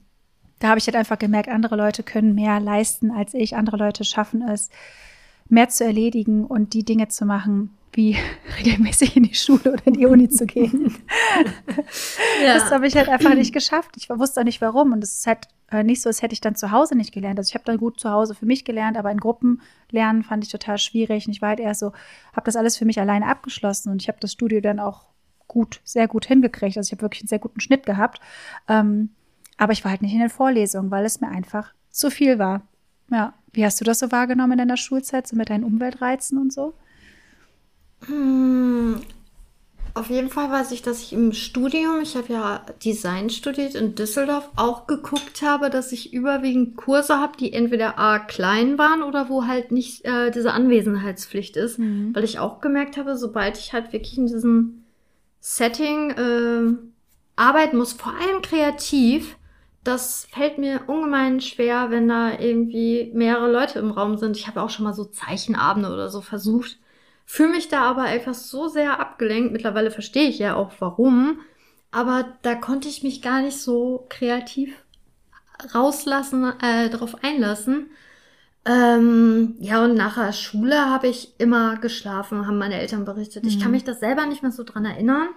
da habe ich halt einfach gemerkt, andere Leute können mehr leisten als ich, andere Leute schaffen es, mehr zu erledigen und die Dinge zu machen, wie regelmäßig in die Schule oder in die Uni zu gehen. ja. Das habe ich halt einfach nicht geschafft. Ich wusste auch nicht warum. Und es ist halt äh, nicht so, als hätte ich dann zu Hause nicht gelernt. Also ich habe dann gut zu Hause für mich gelernt, aber in Gruppen lernen fand ich total schwierig. Und ich war halt eher so, habe das alles für mich alleine abgeschlossen und ich habe das Studio dann auch gut, sehr gut hingekriegt. Also ich habe wirklich einen sehr guten Schnitt gehabt. Ähm, aber ich war halt nicht in den Vorlesungen, weil es mir einfach zu viel war. Ja. Wie hast du das so wahrgenommen in deiner Schulzeit, so mit deinen Umweltreizen und so? Auf jeden Fall weiß ich, dass ich im Studium, ich habe ja Design studiert in Düsseldorf, auch geguckt habe, dass ich überwiegend Kurse habe, die entweder A klein waren oder wo halt nicht äh, diese Anwesenheitspflicht ist. Mhm. Weil ich auch gemerkt habe, sobald ich halt wirklich in diesem Setting äh, arbeiten muss, vor allem kreativ, das fällt mir ungemein schwer, wenn da irgendwie mehrere Leute im Raum sind. Ich habe auch schon mal so Zeichenabende oder so versucht Fühle mich da aber einfach so sehr abgelenkt. Mittlerweile verstehe ich ja auch warum. Aber da konnte ich mich gar nicht so kreativ rauslassen, äh, darauf einlassen. Ähm, ja, und nach der Schule habe ich immer geschlafen, haben meine Eltern berichtet. Mhm. Ich kann mhm. mich das selber nicht mehr so dran erinnern.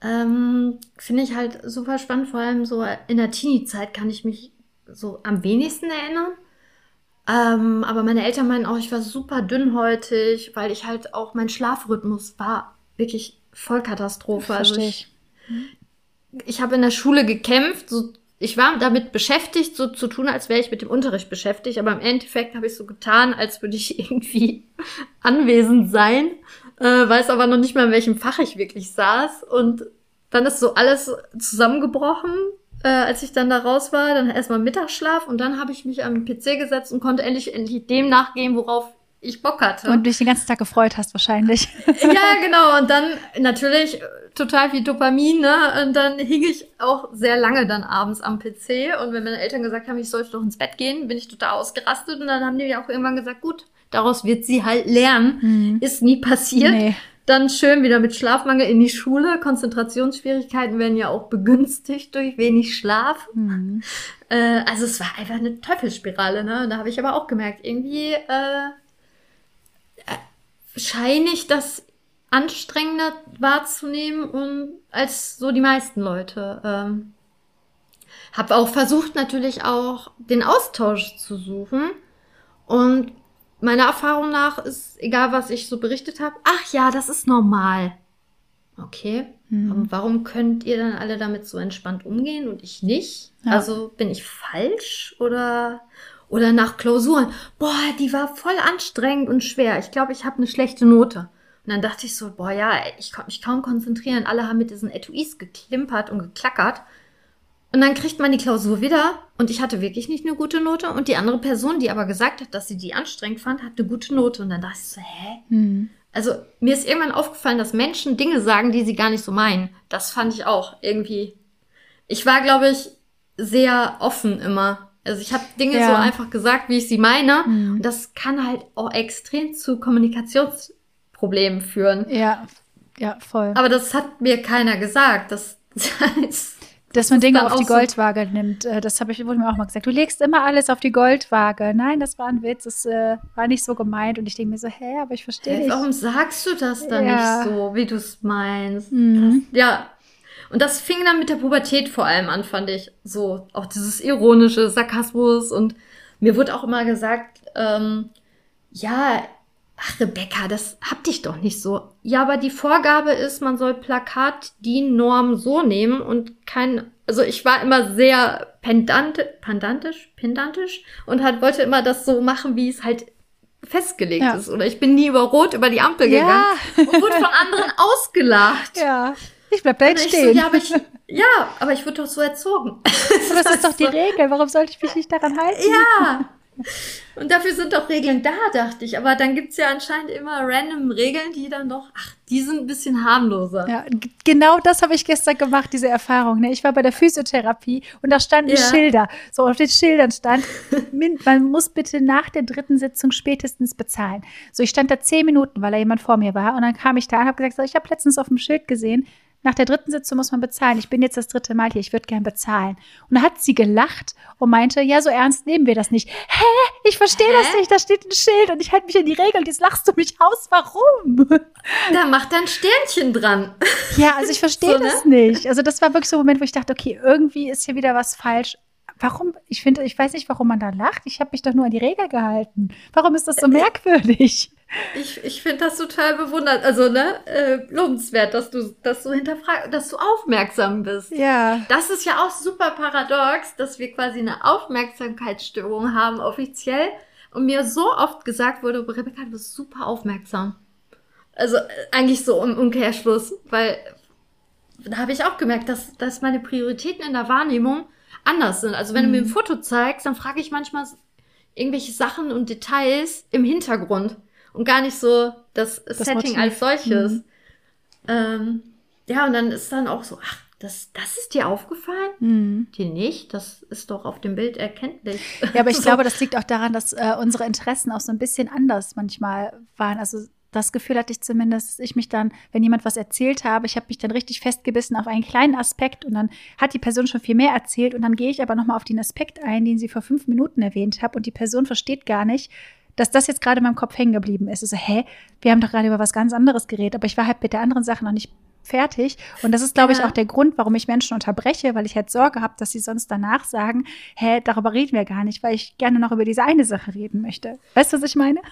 Ähm, Finde ich halt super spannend, vor allem so in der Teenie-Zeit kann ich mich so am wenigsten erinnern. Ähm, aber meine Eltern meinen auch, ich war super dünnhäutig, weil ich halt auch mein Schlafrhythmus war wirklich Vollkatastrophe. Also ich, ich habe in der Schule gekämpft, so ich war damit beschäftigt, so zu tun, als wäre ich mit dem Unterricht beschäftigt, aber im Endeffekt habe ich so getan, als würde ich irgendwie anwesend sein, äh, weiß aber noch nicht mal, in welchem Fach ich wirklich saß. Und dann ist so alles zusammengebrochen, äh, als ich dann da raus war. Dann erstmal Mittagsschlaf und dann habe ich mich am PC gesetzt und konnte endlich, endlich dem nachgehen, worauf ich Bock hatte. Und dich den ganzen Tag gefreut hast wahrscheinlich. ja, genau. Und dann natürlich total viel Dopamin, ne? Und dann hing ich auch sehr lange dann abends am PC. Und wenn meine Eltern gesagt haben, ich sollte doch ins Bett gehen, bin ich total ausgerastet. Und dann haben die auch irgendwann gesagt, gut, daraus wird sie halt lernen. Mhm. Ist nie passiert. Nee. Dann schön wieder mit Schlafmangel in die Schule. Konzentrationsschwierigkeiten werden ja auch begünstigt durch wenig Schlaf. Mhm. Äh, also es war einfach eine Teufelsspirale, ne? Da habe ich aber auch gemerkt, irgendwie äh, scheine ich das anstrengender wahrzunehmen und als so die meisten Leute. Ähm, habe auch versucht natürlich auch den Austausch zu suchen und meiner Erfahrung nach ist egal was ich so berichtet habe, ach ja, das ist normal. Okay, mhm. warum könnt ihr dann alle damit so entspannt umgehen und ich nicht? Ja. Also bin ich falsch oder oder nach Klausuren. Boah, die war voll anstrengend und schwer. Ich glaube, ich habe eine schlechte Note. Und dann dachte ich so, boah, ja, ich konnte mich kaum konzentrieren. Alle haben mit diesen Etuis geklimpert und geklackert. Und dann kriegt man die Klausur wieder und ich hatte wirklich nicht eine gute Note. Und die andere Person, die aber gesagt hat, dass sie die anstrengend fand, hat eine gute Note. Und dann dachte ich so, hä? Mhm. Also mir ist irgendwann aufgefallen, dass Menschen Dinge sagen, die sie gar nicht so meinen. Das fand ich auch irgendwie. Ich war, glaube ich, sehr offen immer also ich habe Dinge ja. so einfach gesagt, wie ich sie meine. Mhm. Und das kann halt auch extrem zu Kommunikationsproblemen führen. Ja, ja, voll. Aber das hat mir keiner gesagt. Das, das dass man Dinge auf die Goldwaage so nimmt. Äh, das habe ich wurde mir auch mal gesagt. Du legst immer alles auf die Goldwaage. Nein, das war ein Witz. Das äh, war nicht so gemeint. Und ich denke mir so, hä, aber ich verstehe nicht. Warum sagst du das dann ja. nicht so, wie du es meinst? Mhm. Das, ja, und das fing dann mit der Pubertät vor allem an, fand ich. So, auch dieses ironische Sarkasmus. Und mir wurde auch immer gesagt, ähm, ja, ach Rebecca, das hab dich doch nicht so. Ja, aber die Vorgabe ist, man soll Plakat die Norm so nehmen und kein, also ich war immer sehr pendant, pendantisch, pendantisch und halt wollte immer das so machen, wie es halt festgelegt ja. ist. Oder ich bin nie über Rot über die Ampel ja. gegangen und wurde von anderen ausgelacht. Ja. Ich bleib da jetzt stehen. So, ja, aber ich, ja, aber ich wurde doch so erzogen. das, das ist doch die. Regel. Warum sollte ich mich nicht daran halten? Ja. Und dafür sind doch Regeln da, dachte ich. Aber dann gibt's ja anscheinend immer random Regeln, die dann doch, ach, die sind ein bisschen harmloser. Ja, genau das habe ich gestern gemacht, diese Erfahrung. Ne? Ich war bei der Physiotherapie und da standen ja. Schilder. So, auf den Schildern stand, man muss bitte nach der dritten Sitzung spätestens bezahlen. So, ich stand da zehn Minuten, weil da jemand vor mir war. Und dann kam ich da und habe gesagt, so, ich habe letztens auf dem Schild gesehen, nach der dritten Sitzung muss man bezahlen. Ich bin jetzt das dritte Mal hier, ich würde gern bezahlen. Und da hat sie gelacht und meinte, ja, so ernst nehmen wir das nicht. Hä? Ich verstehe das nicht, da steht ein Schild und ich halte mich an die Regel und jetzt lachst du mich aus. Warum? Da macht ein Sternchen dran. Ja, also ich verstehe so, ne? das nicht. Also das war wirklich so ein Moment, wo ich dachte, okay, irgendwie ist hier wieder was falsch. Warum? Ich finde, ich weiß nicht, warum man da lacht. Ich habe mich doch nur an die Regel gehalten. Warum ist das so merkwürdig? Ich, ich finde das total bewundert, also ne, äh, lobenswert, dass du, dass du hinterfragst, dass du aufmerksam bist. Ja. Das ist ja auch super paradox, dass wir quasi eine Aufmerksamkeitsstörung haben, offiziell. Und mir so oft gesagt wurde, Rebecca, du bist super aufmerksam. Also äh, eigentlich so im Umkehrschluss, weil da habe ich auch gemerkt, dass, dass meine Prioritäten in der Wahrnehmung anders sind. Also wenn mhm. du mir ein mhm. Foto zeigst, dann frage ich manchmal irgendwelche Sachen und Details im Hintergrund und gar nicht so das, das Setting Motiv. als solches. Mhm. Ähm, ja, und dann ist dann auch so, ach, das, das ist dir aufgefallen? Mhm. Dir nicht? Das ist doch auf dem Bild erkenntlich. Ja, aber ich so. glaube, das liegt auch daran, dass äh, unsere Interessen auch so ein bisschen anders manchmal waren. Also das Gefühl hatte ich zumindest, dass ich mich dann, wenn jemand was erzählt habe, ich habe mich dann richtig festgebissen auf einen kleinen Aspekt und dann hat die Person schon viel mehr erzählt und dann gehe ich aber nochmal auf den Aspekt ein, den sie vor fünf Minuten erwähnt hat und die Person versteht gar nicht, dass das jetzt gerade in meinem Kopf hängen geblieben ist. Also, hä, wir haben doch gerade über was ganz anderes geredet, aber ich war halt mit der anderen Sache noch nicht fertig. Und das ist, glaube ich, auch der Grund, warum ich Menschen unterbreche, weil ich halt Sorge habe, dass sie sonst danach sagen, hä, darüber reden wir gar nicht, weil ich gerne noch über diese eine Sache reden möchte. Weißt du, was ich meine?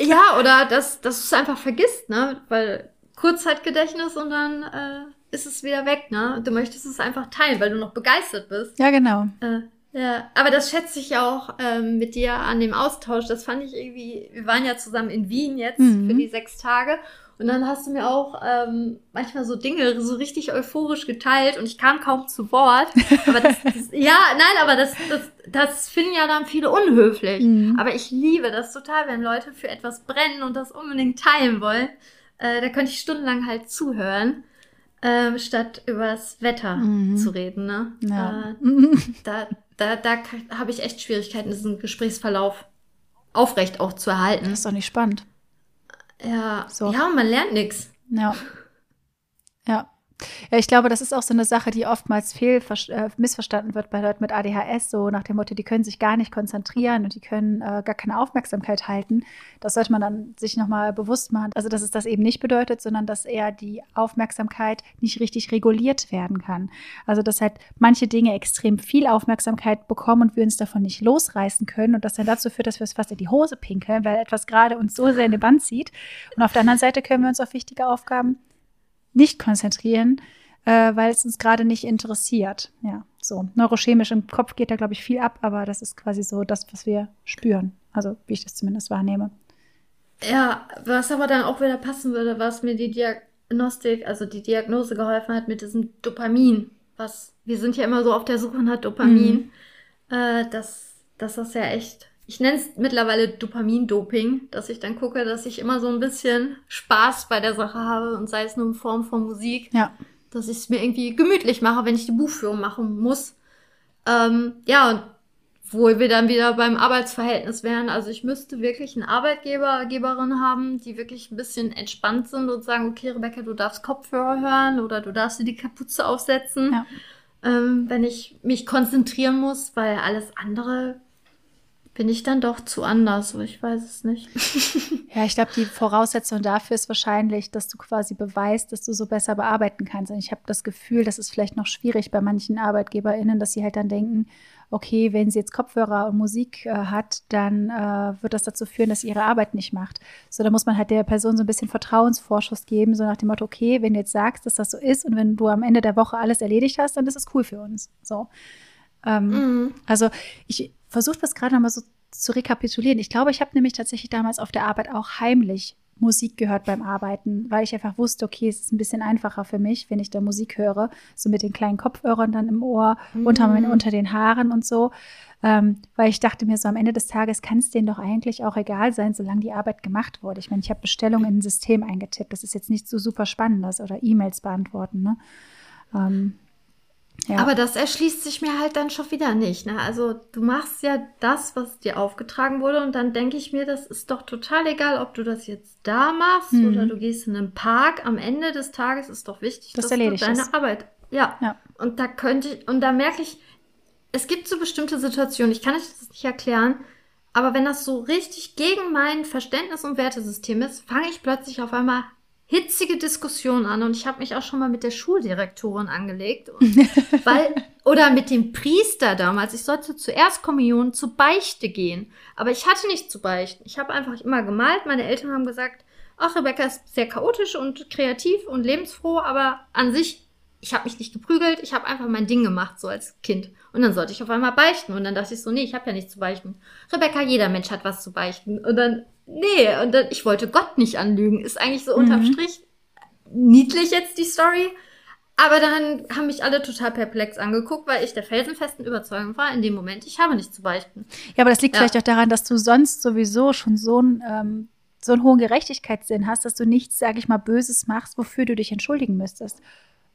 Ja, oder dass, dass du es einfach vergisst, ne? Weil Kurzzeitgedächtnis und dann äh, ist es wieder weg, ne? Du möchtest es einfach teilen, weil du noch begeistert bist. Ja, genau. Äh, ja, aber das schätze ich auch ähm, mit dir an dem Austausch. Das fand ich irgendwie, wir waren ja zusammen in Wien jetzt mhm. für die sechs Tage. Und dann hast du mir auch ähm, manchmal so Dinge so richtig euphorisch geteilt und ich kam kaum zu Wort. Aber das, das ja, nein, aber das, das, das finden ja dann viele unhöflich. Mhm. Aber ich liebe das total, wenn Leute für etwas brennen und das unbedingt teilen wollen. Äh, da könnte ich stundenlang halt zuhören, äh, statt übers Wetter mhm. zu reden. Ne? Ja. Äh, da da, da habe ich echt Schwierigkeiten, diesen Gesprächsverlauf aufrecht auch zu erhalten. Das ist doch nicht spannend. Ja, so. ja, man lernt nichts. Ja. Ja. Ja, ich glaube, das ist auch so eine Sache, die oftmals fehl äh, missverstanden wird bei Leuten mit ADHS, so nach dem Motto, die können sich gar nicht konzentrieren und die können äh, gar keine Aufmerksamkeit halten. Das sollte man dann sich nochmal bewusst machen. Also, dass es das eben nicht bedeutet, sondern dass eher die Aufmerksamkeit nicht richtig reguliert werden kann. Also, dass halt manche Dinge extrem viel Aufmerksamkeit bekommen und wir uns davon nicht losreißen können und das dann dazu führt, dass wir es fast in die Hose pinkeln, weil etwas gerade uns so sehr in die Band zieht. Und auf der anderen Seite können wir uns auf wichtige Aufgaben nicht konzentrieren, äh, weil es uns gerade nicht interessiert. Ja, so neurochemisch im Kopf geht da, glaube ich, viel ab, aber das ist quasi so das, was wir spüren. Also, wie ich das zumindest wahrnehme. Ja, was aber dann auch wieder passen würde, was mir die Diagnostik, also die Diagnose geholfen hat mit diesem Dopamin. Was, wir sind ja immer so auf der Suche nach Dopamin. Mhm. Äh, dass, dass das ja echt ich nenne es mittlerweile Dopamin-Doping, dass ich dann gucke, dass ich immer so ein bisschen Spaß bei der Sache habe und sei es nur in Form von Musik. Ja. Dass ich es mir irgendwie gemütlich mache, wenn ich die Buchführung machen muss. Ähm, ja, und wo wir dann wieder beim Arbeitsverhältnis wären. Also ich müsste wirklich einen Arbeitgeber, Geberin haben, die wirklich ein bisschen entspannt sind und sagen, okay, Rebecca, du darfst Kopfhörer hören oder du darfst dir die Kapuze aufsetzen, ja. ähm, wenn ich mich konzentrieren muss, weil alles andere bin ich dann doch zu anders, ich weiß es nicht. ja, ich glaube, die Voraussetzung dafür ist wahrscheinlich, dass du quasi beweist, dass du so besser bearbeiten kannst. Und ich habe das Gefühl, das ist vielleicht noch schwierig bei manchen ArbeitgeberInnen, dass sie halt dann denken, okay, wenn sie jetzt Kopfhörer und Musik äh, hat, dann äh, wird das dazu führen, dass sie ihre Arbeit nicht macht. So, da muss man halt der Person so ein bisschen Vertrauensvorschuss geben, so nach dem Motto, okay, wenn du jetzt sagst, dass das so ist und wenn du am Ende der Woche alles erledigt hast, dann ist es cool für uns. So. Ähm, mhm. Also ich versuche das gerade nochmal so zu rekapitulieren. Ich glaube, ich habe nämlich tatsächlich damals auf der Arbeit auch heimlich Musik gehört beim Arbeiten, weil ich einfach wusste, okay, es ist ein bisschen einfacher für mich, wenn ich da Musik höre, so mit den kleinen Kopfhörern dann im Ohr, mhm. unter, unter den Haaren und so. Ähm, weil ich dachte mir so, am Ende des Tages kann es denen doch eigentlich auch egal sein, solange die Arbeit gemacht wurde. Ich meine, ich habe Bestellungen in ein System eingetippt. Das ist jetzt nicht so super spannendes oder E-Mails beantworten. Ne? Ähm, ja. Aber das erschließt sich mir halt dann schon wieder nicht. Ne? Also du machst ja das, was dir aufgetragen wurde und dann denke ich mir, das ist doch total egal, ob du das jetzt da machst mhm. oder du gehst in einen Park. Am Ende des Tages ist doch wichtig, das dass du deine ist. Arbeit. Ja. ja. Und da könnte ich, und da merke ich, es gibt so bestimmte Situationen, ich kann euch das nicht erklären, aber wenn das so richtig gegen mein Verständnis und Wertesystem ist, fange ich plötzlich auf einmal hitzige Diskussion an und ich habe mich auch schon mal mit der Schuldirektorin angelegt, weil oder mit dem Priester damals. Ich sollte zuerst Kommunion zur Beichte gehen, aber ich hatte nicht zu beichten. Ich habe einfach immer gemalt. Meine Eltern haben gesagt, ach Rebecca ist sehr chaotisch und kreativ und lebensfroh, aber an sich ich habe mich nicht geprügelt, ich habe einfach mein Ding gemacht, so als Kind. Und dann sollte ich auf einmal beichten. Und dann dachte ich so, nee, ich habe ja nichts zu beichten. Rebecca, jeder Mensch hat was zu beichten. Und dann, nee, und dann, ich wollte Gott nicht anlügen. Ist eigentlich so unterm mhm. Strich niedlich jetzt die Story. Aber dann haben mich alle total perplex angeguckt, weil ich der felsenfesten Überzeugung war, in dem Moment, ich habe nichts zu beichten. Ja, aber das liegt ja. vielleicht auch daran, dass du sonst sowieso schon so ein ähm, so einen hohen Gerechtigkeitssinn hast, dass du nichts, sag ich mal, Böses machst, wofür du dich entschuldigen müsstest.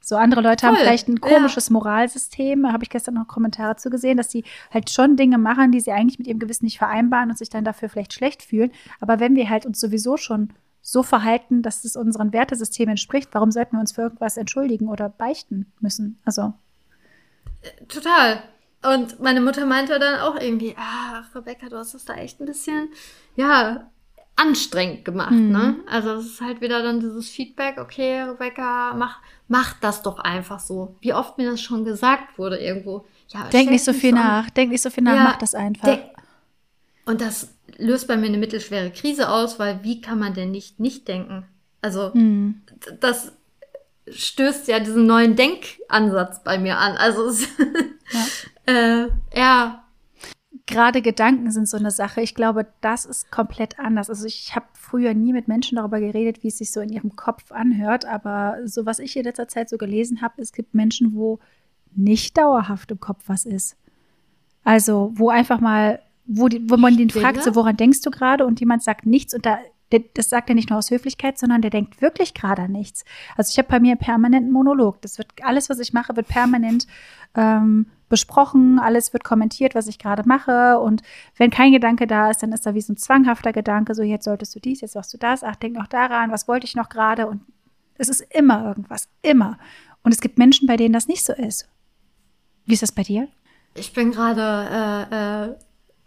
So andere Leute Voll. haben vielleicht ein komisches ja. Moralsystem, da habe ich gestern noch Kommentare zu gesehen, dass sie halt schon Dinge machen, die sie eigentlich mit ihrem Gewissen nicht vereinbaren und sich dann dafür vielleicht schlecht fühlen. Aber wenn wir halt uns sowieso schon so verhalten, dass es unseren Wertesystemen entspricht, warum sollten wir uns für irgendwas entschuldigen oder beichten müssen? Also. Total. Und meine Mutter meinte dann auch irgendwie, ach, Rebecca, du hast es da echt ein bisschen, ja, anstrengend gemacht, mhm. ne? Also es ist halt wieder dann dieses Feedback, okay, Rebecca, mach, mach das doch einfach so. Wie oft mir das schon gesagt wurde irgendwo. Ja, denk nicht so viel so nach, denk nicht so viel nach, ja, mach das einfach. Und das löst bei mir eine mittelschwere Krise aus, weil wie kann man denn nicht nicht denken? Also mhm. das stößt ja diesen neuen Denkansatz bei mir an. Also es, ja. äh, ja, gerade Gedanken sind so eine Sache. Ich glaube, das ist komplett anders. Also ich habe früher nie mit Menschen darüber geredet, wie es sich so in ihrem Kopf anhört. Aber so was ich in letzter Zeit so gelesen habe, es gibt Menschen, wo nicht dauerhaft im Kopf was ist. Also wo einfach mal, wo, die, wo man den fragt, so woran denkst du gerade? Und jemand sagt nichts und da das sagt er nicht nur aus Höflichkeit, sondern der denkt wirklich gerade an nichts. Also ich habe bei mir permanent einen Monolog. Das wird alles, was ich mache, wird permanent ähm, besprochen, alles wird kommentiert, was ich gerade mache. Und wenn kein Gedanke da ist, dann ist da wie so ein zwanghafter Gedanke, so jetzt solltest du dies, jetzt machst du das, ach, denk noch daran, was wollte ich noch gerade? Und es ist immer irgendwas, immer. Und es gibt Menschen, bei denen das nicht so ist. Wie ist das bei dir? Ich bin gerade, äh, äh,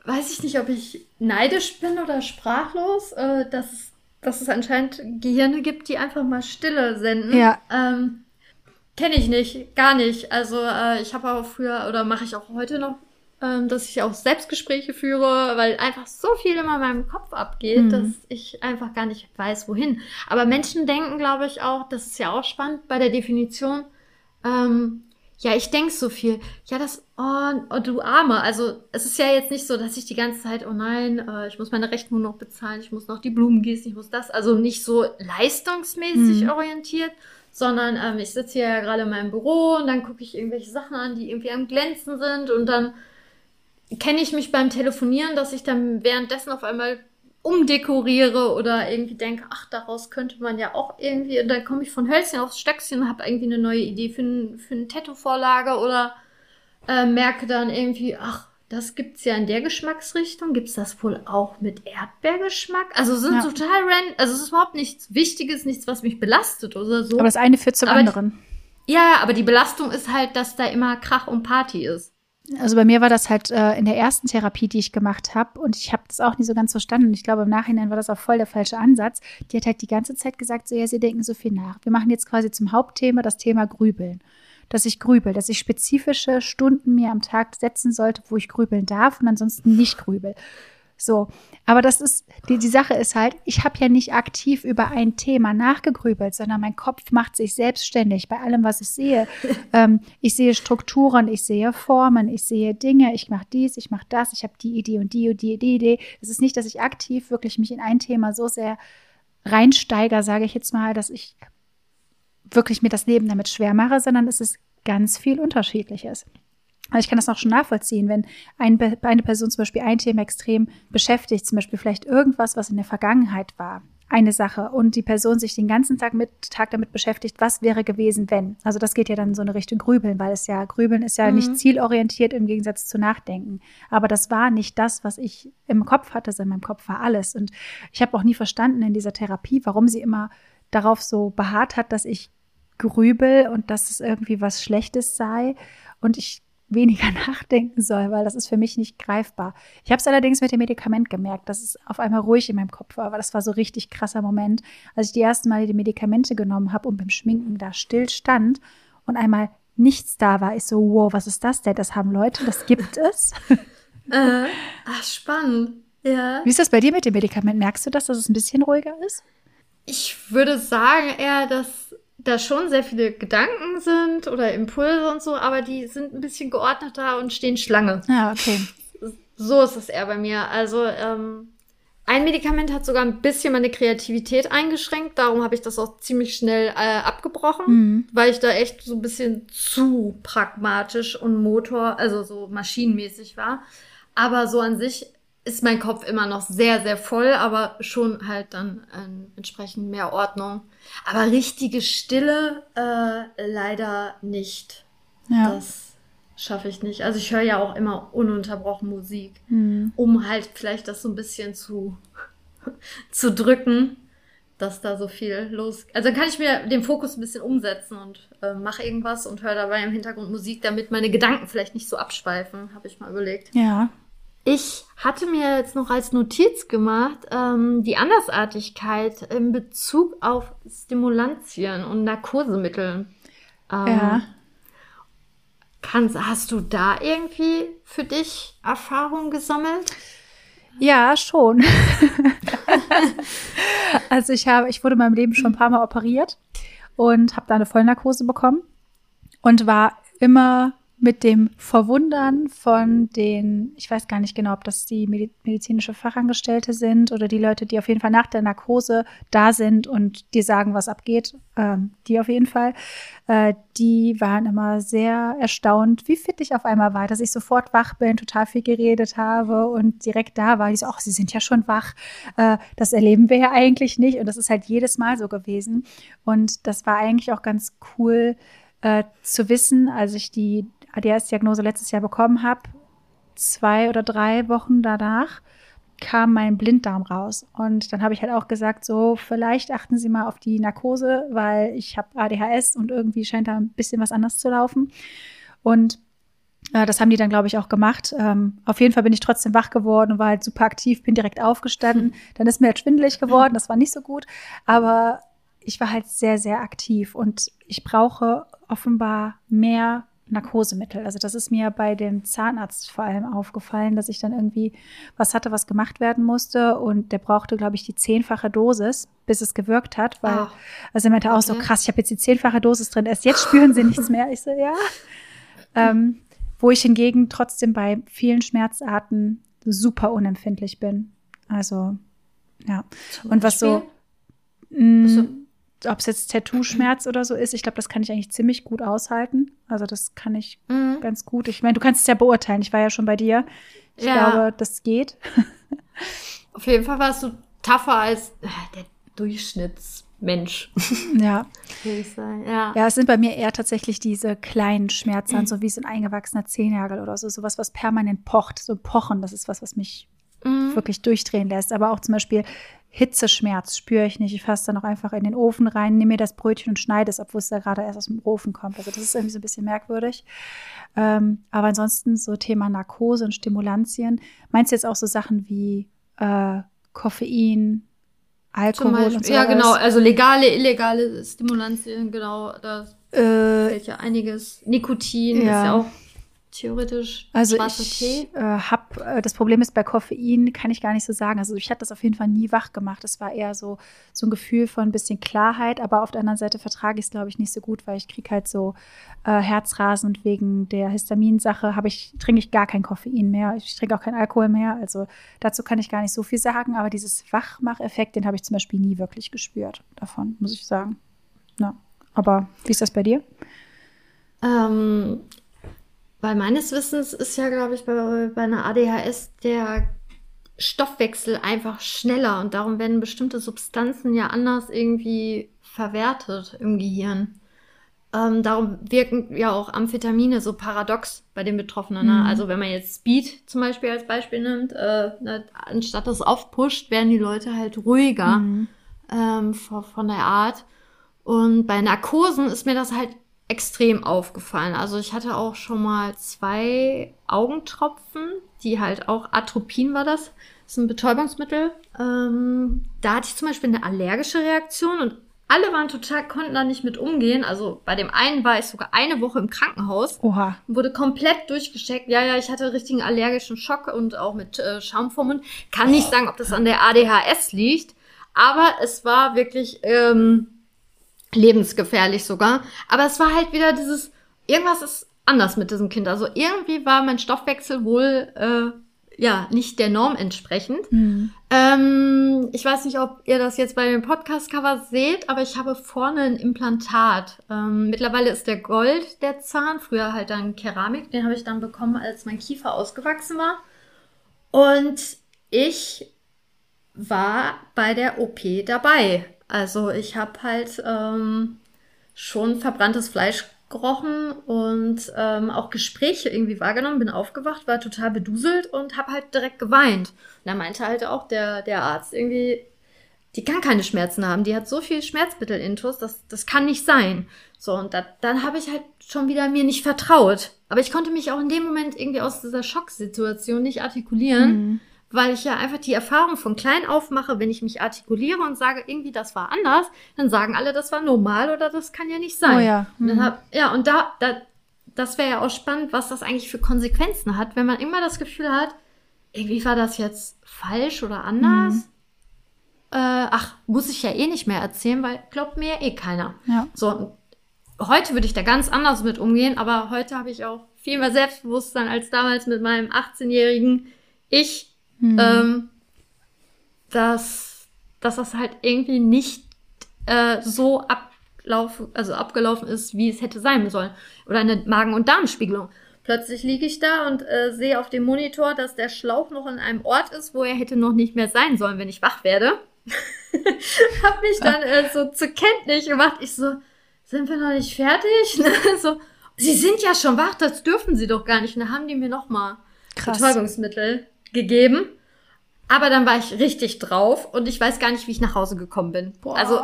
weiß ich nicht, ob ich neidisch bin oder sprachlos, äh, dass, es, dass es anscheinend Gehirne gibt, die einfach mal Stille senden. Ja. Ähm, Kenne ich nicht, gar nicht. Also äh, ich habe auch früher oder mache ich auch heute noch, ähm, dass ich auch Selbstgespräche führe, weil einfach so viel immer in meinem Kopf abgeht, mhm. dass ich einfach gar nicht weiß, wohin. Aber Menschen denken, glaube ich, auch, das ist ja auch spannend bei der Definition, ähm, ja, ich denk so viel. Ja, das, oh, oh, du Arme. Also, es ist ja jetzt nicht so, dass ich die ganze Zeit, oh nein, äh, ich muss meine Rechnung noch bezahlen, ich muss noch die Blumen gießen, ich muss das. Also nicht so leistungsmäßig mhm. orientiert, sondern ähm, ich sitze hier ja gerade in meinem Büro und dann gucke ich irgendwelche Sachen an, die irgendwie am Glänzen sind und dann kenne ich mich beim Telefonieren, dass ich dann währenddessen auf einmal umdekoriere oder irgendwie denke, ach, daraus könnte man ja auch irgendwie, und dann komme ich von Hölzchen aufs Stöckchen und habe irgendwie eine neue Idee für, ein, für eine Tattoo-Vorlage oder äh, merke dann irgendwie, ach, das gibt's ja in der Geschmacksrichtung. Gibt's das wohl auch mit Erdbeergeschmack? Also sind ja. total random. Also es ist überhaupt nichts Wichtiges, nichts, was mich belastet oder so. Aber das eine führt zum aber anderen. Die, ja, aber die Belastung ist halt, dass da immer Krach und Party ist. Also bei mir war das halt äh, in der ersten Therapie, die ich gemacht habe, und ich habe das auch nie so ganz verstanden. Ich glaube, im Nachhinein war das auch voll der falsche Ansatz. Die hat halt die ganze Zeit gesagt, so ja, sie denken so viel nach. Wir machen jetzt quasi zum Hauptthema das Thema Grübeln dass ich grübel, dass ich spezifische Stunden mir am Tag setzen sollte, wo ich grübeln darf und ansonsten nicht grübel. So, aber das ist, die, die Sache ist halt, ich habe ja nicht aktiv über ein Thema nachgegrübelt, sondern mein Kopf macht sich selbstständig bei allem, was ich sehe. ähm, ich sehe Strukturen, ich sehe Formen, ich sehe Dinge, ich mache dies, ich mache das, ich habe die Idee und die und die, die Idee. Es ist nicht, dass ich aktiv wirklich mich in ein Thema so sehr reinsteiger, sage ich jetzt mal, dass ich wirklich mir das Leben damit schwer mache, sondern es ist ganz viel Unterschiedliches. Also ich kann das auch schon nachvollziehen, wenn ein, eine Person zum Beispiel ein Thema extrem beschäftigt, zum Beispiel vielleicht irgendwas, was in der Vergangenheit war, eine Sache und die Person sich den ganzen Tag, mit, Tag damit beschäftigt, was wäre gewesen, wenn. Also das geht ja dann in so eine Richtung Grübeln, weil es ja, Grübeln ist ja mhm. nicht zielorientiert im Gegensatz zu Nachdenken. Aber das war nicht das, was ich im Kopf hatte, sondern in meinem Kopf war alles. Und ich habe auch nie verstanden in dieser Therapie, warum sie immer darauf so beharrt hat, dass ich grübel und dass es irgendwie was Schlechtes sei und ich weniger nachdenken soll, weil das ist für mich nicht greifbar. Ich habe es allerdings mit dem Medikament gemerkt, dass es auf einmal ruhig in meinem Kopf war, weil das war so richtig krasser Moment, als ich die ersten Mal die Medikamente genommen habe und beim Schminken da still stand und einmal nichts da war. Ich so, wow, was ist das denn? Das haben Leute, das gibt es. äh, ach, spannend. Ja. Wie ist das bei dir mit dem Medikament? Merkst du das, dass es ein bisschen ruhiger ist? Ich würde sagen eher, dass da schon sehr viele Gedanken sind oder Impulse und so, aber die sind ein bisschen geordneter und stehen Schlange. Ja, okay. So ist es eher bei mir. Also ähm, ein Medikament hat sogar ein bisschen meine Kreativität eingeschränkt. Darum habe ich das auch ziemlich schnell äh, abgebrochen, mhm. weil ich da echt so ein bisschen zu pragmatisch und Motor, also so maschinenmäßig war. Aber so an sich ist mein Kopf immer noch sehr, sehr voll, aber schon halt dann äh, entsprechend mehr Ordnung. Aber richtige Stille äh, leider nicht. Ja. Das schaffe ich nicht. Also ich höre ja auch immer ununterbrochen Musik, mhm. um halt vielleicht das so ein bisschen zu, zu drücken, dass da so viel los. Also dann kann ich mir den Fokus ein bisschen umsetzen und äh, mache irgendwas und höre dabei im Hintergrund Musik, damit meine Gedanken vielleicht nicht so abschweifen, habe ich mal überlegt. Ja, Ich hatte mir jetzt noch als Notiz gemacht, ähm, die Andersartigkeit in Bezug auf Stimulantien und Narkosemittel. Ähm, ja. Kannst, hast du da irgendwie für dich Erfahrungen gesammelt? Ja, schon. also ich habe, ich wurde in meinem Leben schon ein paar Mal operiert und habe da eine Vollnarkose bekommen und war immer mit dem Verwundern von den, ich weiß gar nicht genau, ob das die medizinische Fachangestellte sind oder die Leute, die auf jeden Fall nach der Narkose da sind und dir sagen, was abgeht, ähm, die auf jeden Fall, äh, die waren immer sehr erstaunt, wie fit ich auf einmal war, dass ich sofort wach bin, total viel geredet habe und direkt da war. Die so, ach, Sie sind ja schon wach. Äh, das erleben wir ja eigentlich nicht und das ist halt jedes Mal so gewesen und das war eigentlich auch ganz cool, äh, zu wissen, als ich die ADHS-Diagnose letztes Jahr bekommen habe, zwei oder drei Wochen danach kam mein Blinddarm raus. Und dann habe ich halt auch gesagt, so vielleicht achten Sie mal auf die Narkose, weil ich habe ADHS und irgendwie scheint da ein bisschen was anders zu laufen. Und äh, das haben die dann, glaube ich, auch gemacht. Ähm, auf jeden Fall bin ich trotzdem wach geworden und war halt super aktiv, bin direkt aufgestanden. Dann ist mir halt schwindelig geworden, das war nicht so gut. Aber ich war halt sehr, sehr aktiv und ich brauche offenbar mehr Narkosemittel. Also das ist mir bei dem Zahnarzt vor allem aufgefallen, dass ich dann irgendwie was hatte, was gemacht werden musste und der brauchte, glaube ich, die zehnfache Dosis, bis es gewirkt hat, weil oh. also er meinte okay. auch so krass, ich habe jetzt die zehnfache Dosis drin, erst jetzt spüren sie nichts mehr. Ich so ja. Ähm, wo ich hingegen trotzdem bei vielen Schmerzarten super unempfindlich bin. Also ja. Zum und was Beispiel? so mh, ob es jetzt Tattoo-Schmerz oder so ist, ich glaube, das kann ich eigentlich ziemlich gut aushalten. Also das kann ich mhm. ganz gut. Ich meine, du kannst es ja beurteilen. Ich war ja schon bei dir. Ich ja. glaube, das geht. Auf jeden Fall warst du tougher als äh, der Durchschnittsmensch. Ja. ja. Ja, es sind bei mir eher tatsächlich diese kleinen Schmerzen, mhm. so wie so ein eingewachsener Zehennagel oder so. Sowas, was permanent pocht. So Pochen, das ist was, was mich mhm. wirklich durchdrehen lässt. Aber auch zum Beispiel Hitzeschmerz spüre ich nicht. Ich fasse dann auch einfach in den Ofen rein, nehme mir das Brötchen und schneide es, obwohl es da gerade erst aus dem Ofen kommt. Also das ist irgendwie so ein bisschen merkwürdig. Ähm, aber ansonsten so Thema Narkose und Stimulantien. Meinst du jetzt auch so Sachen wie äh, Koffein, Alkohol und so? Ja, genau. Also legale, illegale Stimulantien, genau. Da äh, fällt ja einiges. Nikotin ja. ist ja auch theoretisch also ich Tee? Äh, hab, äh, das Problem ist bei Koffein kann ich gar nicht so sagen. Also ich hatte das auf jeden Fall nie wach gemacht. Es war eher so so ein Gefühl von ein bisschen Klarheit, aber auf der anderen Seite vertrage ich es glaube ich nicht so gut, weil ich kriege halt so äh, Herzrasen und wegen der Histaminsache habe ich trinke ich gar kein Koffein mehr. Ich trinke auch keinen Alkohol mehr. Also dazu kann ich gar nicht so viel sagen. Aber dieses Wachmacheffekt, den habe ich zum Beispiel nie wirklich gespürt davon, muss ich sagen. Ja. Aber wie ist das bei dir? Ähm, weil meines Wissens ist ja, glaube ich, bei, bei einer ADHS der Stoffwechsel einfach schneller und darum werden bestimmte Substanzen ja anders irgendwie verwertet im Gehirn. Ähm, darum wirken ja auch Amphetamine so paradox bei den Betroffenen. Ne? Mhm. Also wenn man jetzt Speed zum Beispiel als Beispiel nimmt, äh, ne, anstatt das aufpusht, werden die Leute halt ruhiger mhm. ähm, von, von der Art. Und bei Narkosen ist mir das halt extrem aufgefallen. Also ich hatte auch schon mal zwei Augentropfen, die halt auch Atropin war das. Das ist ein Betäubungsmittel. Ähm, da hatte ich zum Beispiel eine allergische Reaktion und alle waren total, konnten da nicht mit umgehen. Also bei dem einen war ich sogar eine Woche im Krankenhaus. Oha. Wurde komplett durchgesteckt. Ja, ja, ich hatte richtigen allergischen Schock und auch mit äh, Schaum vom Mund. Kann nicht sagen, ob das an der ADHS liegt. Aber es war wirklich ähm, lebensgefährlich sogar. Aber es war halt wieder dieses, irgendwas ist anders mit diesem Kind. Also irgendwie war mein Stoffwechsel wohl äh, ja nicht der Norm entsprechend. Mhm. Ähm, ich weiß nicht, ob ihr das jetzt bei dem Podcast-Cover seht, aber ich habe vorne ein Implantat. Ähm, mittlerweile ist der Gold der Zahn, früher halt dann Keramik. Den habe ich dann bekommen, als mein Kiefer ausgewachsen war. Und ich war bei der OP dabei. Also ich habe halt ähm, schon verbranntes Fleisch gerochen und ähm, auch Gespräche irgendwie wahrgenommen, bin aufgewacht, war total beduselt und habe halt direkt geweint. Und da meinte halt auch der, der Arzt irgendwie, die kann keine Schmerzen haben. Die hat so viel Schmerzmittel-Intus, das, das kann nicht sein. So, und da, dann habe ich halt schon wieder mir nicht vertraut. Aber ich konnte mich auch in dem Moment irgendwie aus dieser Schocksituation nicht artikulieren, mhm. Weil ich ja einfach die Erfahrung von klein auf mache, wenn ich mich artikuliere und sage, irgendwie das war anders, dann sagen alle, das war normal oder das kann ja nicht sein. Oh ja. Mhm. Und hab, ja, und da, da das wäre ja auch spannend, was das eigentlich für Konsequenzen hat, wenn man immer das Gefühl hat, irgendwie war das jetzt falsch oder anders. Mhm. Äh, ach, muss ich ja eh nicht mehr erzählen, weil glaubt mir ja eh keiner. Ja. So, heute würde ich da ganz anders mit umgehen, aber heute habe ich auch viel mehr Selbstbewusstsein als damals mit meinem 18-jährigen Ich, mhm. ähm, dass, dass das halt irgendwie nicht äh, so ablaufen, also abgelaufen ist, wie es hätte sein sollen. Oder eine Magen- und Darmspiegelung. Plötzlich liege ich da und äh, sehe auf dem Monitor, dass der Schlauch noch in einem Ort ist, wo er hätte noch nicht mehr sein sollen, wenn ich wach werde. hab mich dann äh, so zur Kenntnis gemacht. Ich so, sind wir noch nicht fertig? so, sie sind ja schon wach, das dürfen sie doch gar nicht. Und da haben die mir nochmal Betäubungsmittel gegeben. Aber dann war ich richtig drauf und ich weiß gar nicht, wie ich nach Hause gekommen bin. Boah. Also,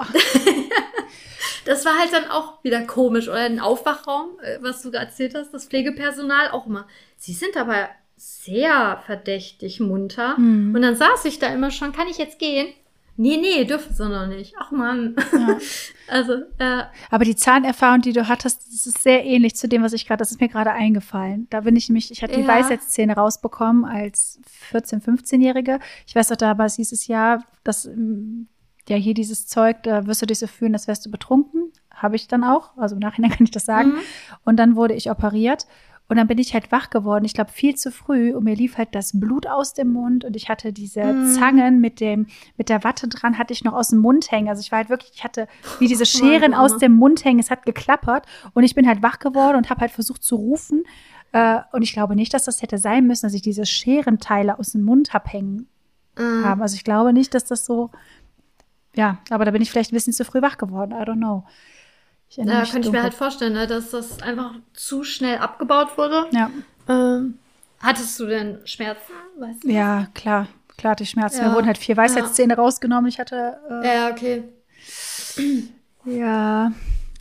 das war halt dann auch wieder komisch. Oder ein Aufwachraum, äh, was du erzählt hast, das Pflegepersonal auch immer. Sie sind aber sehr verdächtig munter. Mhm. Und dann saß ich da immer schon, kann ich jetzt gehen? Nee, nee, dürfen sie noch nicht. Ach man. Ja. also, äh, Aber die Zahnerfahrung, die du hattest, das ist sehr ähnlich zu dem, was ich gerade, das ist mir gerade eingefallen. Da bin ich nämlich, ich hatte die ja. Weisheitszähne rausbekommen als 14-, 15-Jährige. Ich weiß auch damals hieß es ja, dass mm, ja hier dieses Zeug, da wirst du dich so fühlen, als wärst du betrunken. Habe ich dann auch. Also im Nachhinein kann ich das sagen. Mhm. Und dann wurde ich operiert. Und dann bin ich halt wach geworden, ich glaube viel zu früh und mir lief halt das Blut aus dem Mund und ich hatte diese mm. Zangen mit dem mit der Watte dran hatte ich noch aus dem Mund hängen. Also ich war halt wirklich, ich hatte wie diese Scheren aus dem Mund hängen, es hat geklappert und ich bin halt wach geworden und habe halt versucht zu rufen äh, und ich glaube nicht, dass das hätte sein müssen, dass ich diese Scherenteile aus dem Mund hab hängen mm. haben. Also ich glaube nicht, dass das so ja, aber da bin ich vielleicht ein bisschen zu früh wach geworden. I don't know. Ich ja, könnte ich mir halt vorstellen, ne, dass das einfach zu schnell abgebaut wurde. Ja. Ähm, hattest du denn Schmerzen? Weißt du ja, klar. Klar hatte ich Schmerzen. Ja. Mir wurden halt vier Weisheitszähne ja. rausgenommen. Ich hatte. Äh, ja, okay. Ja,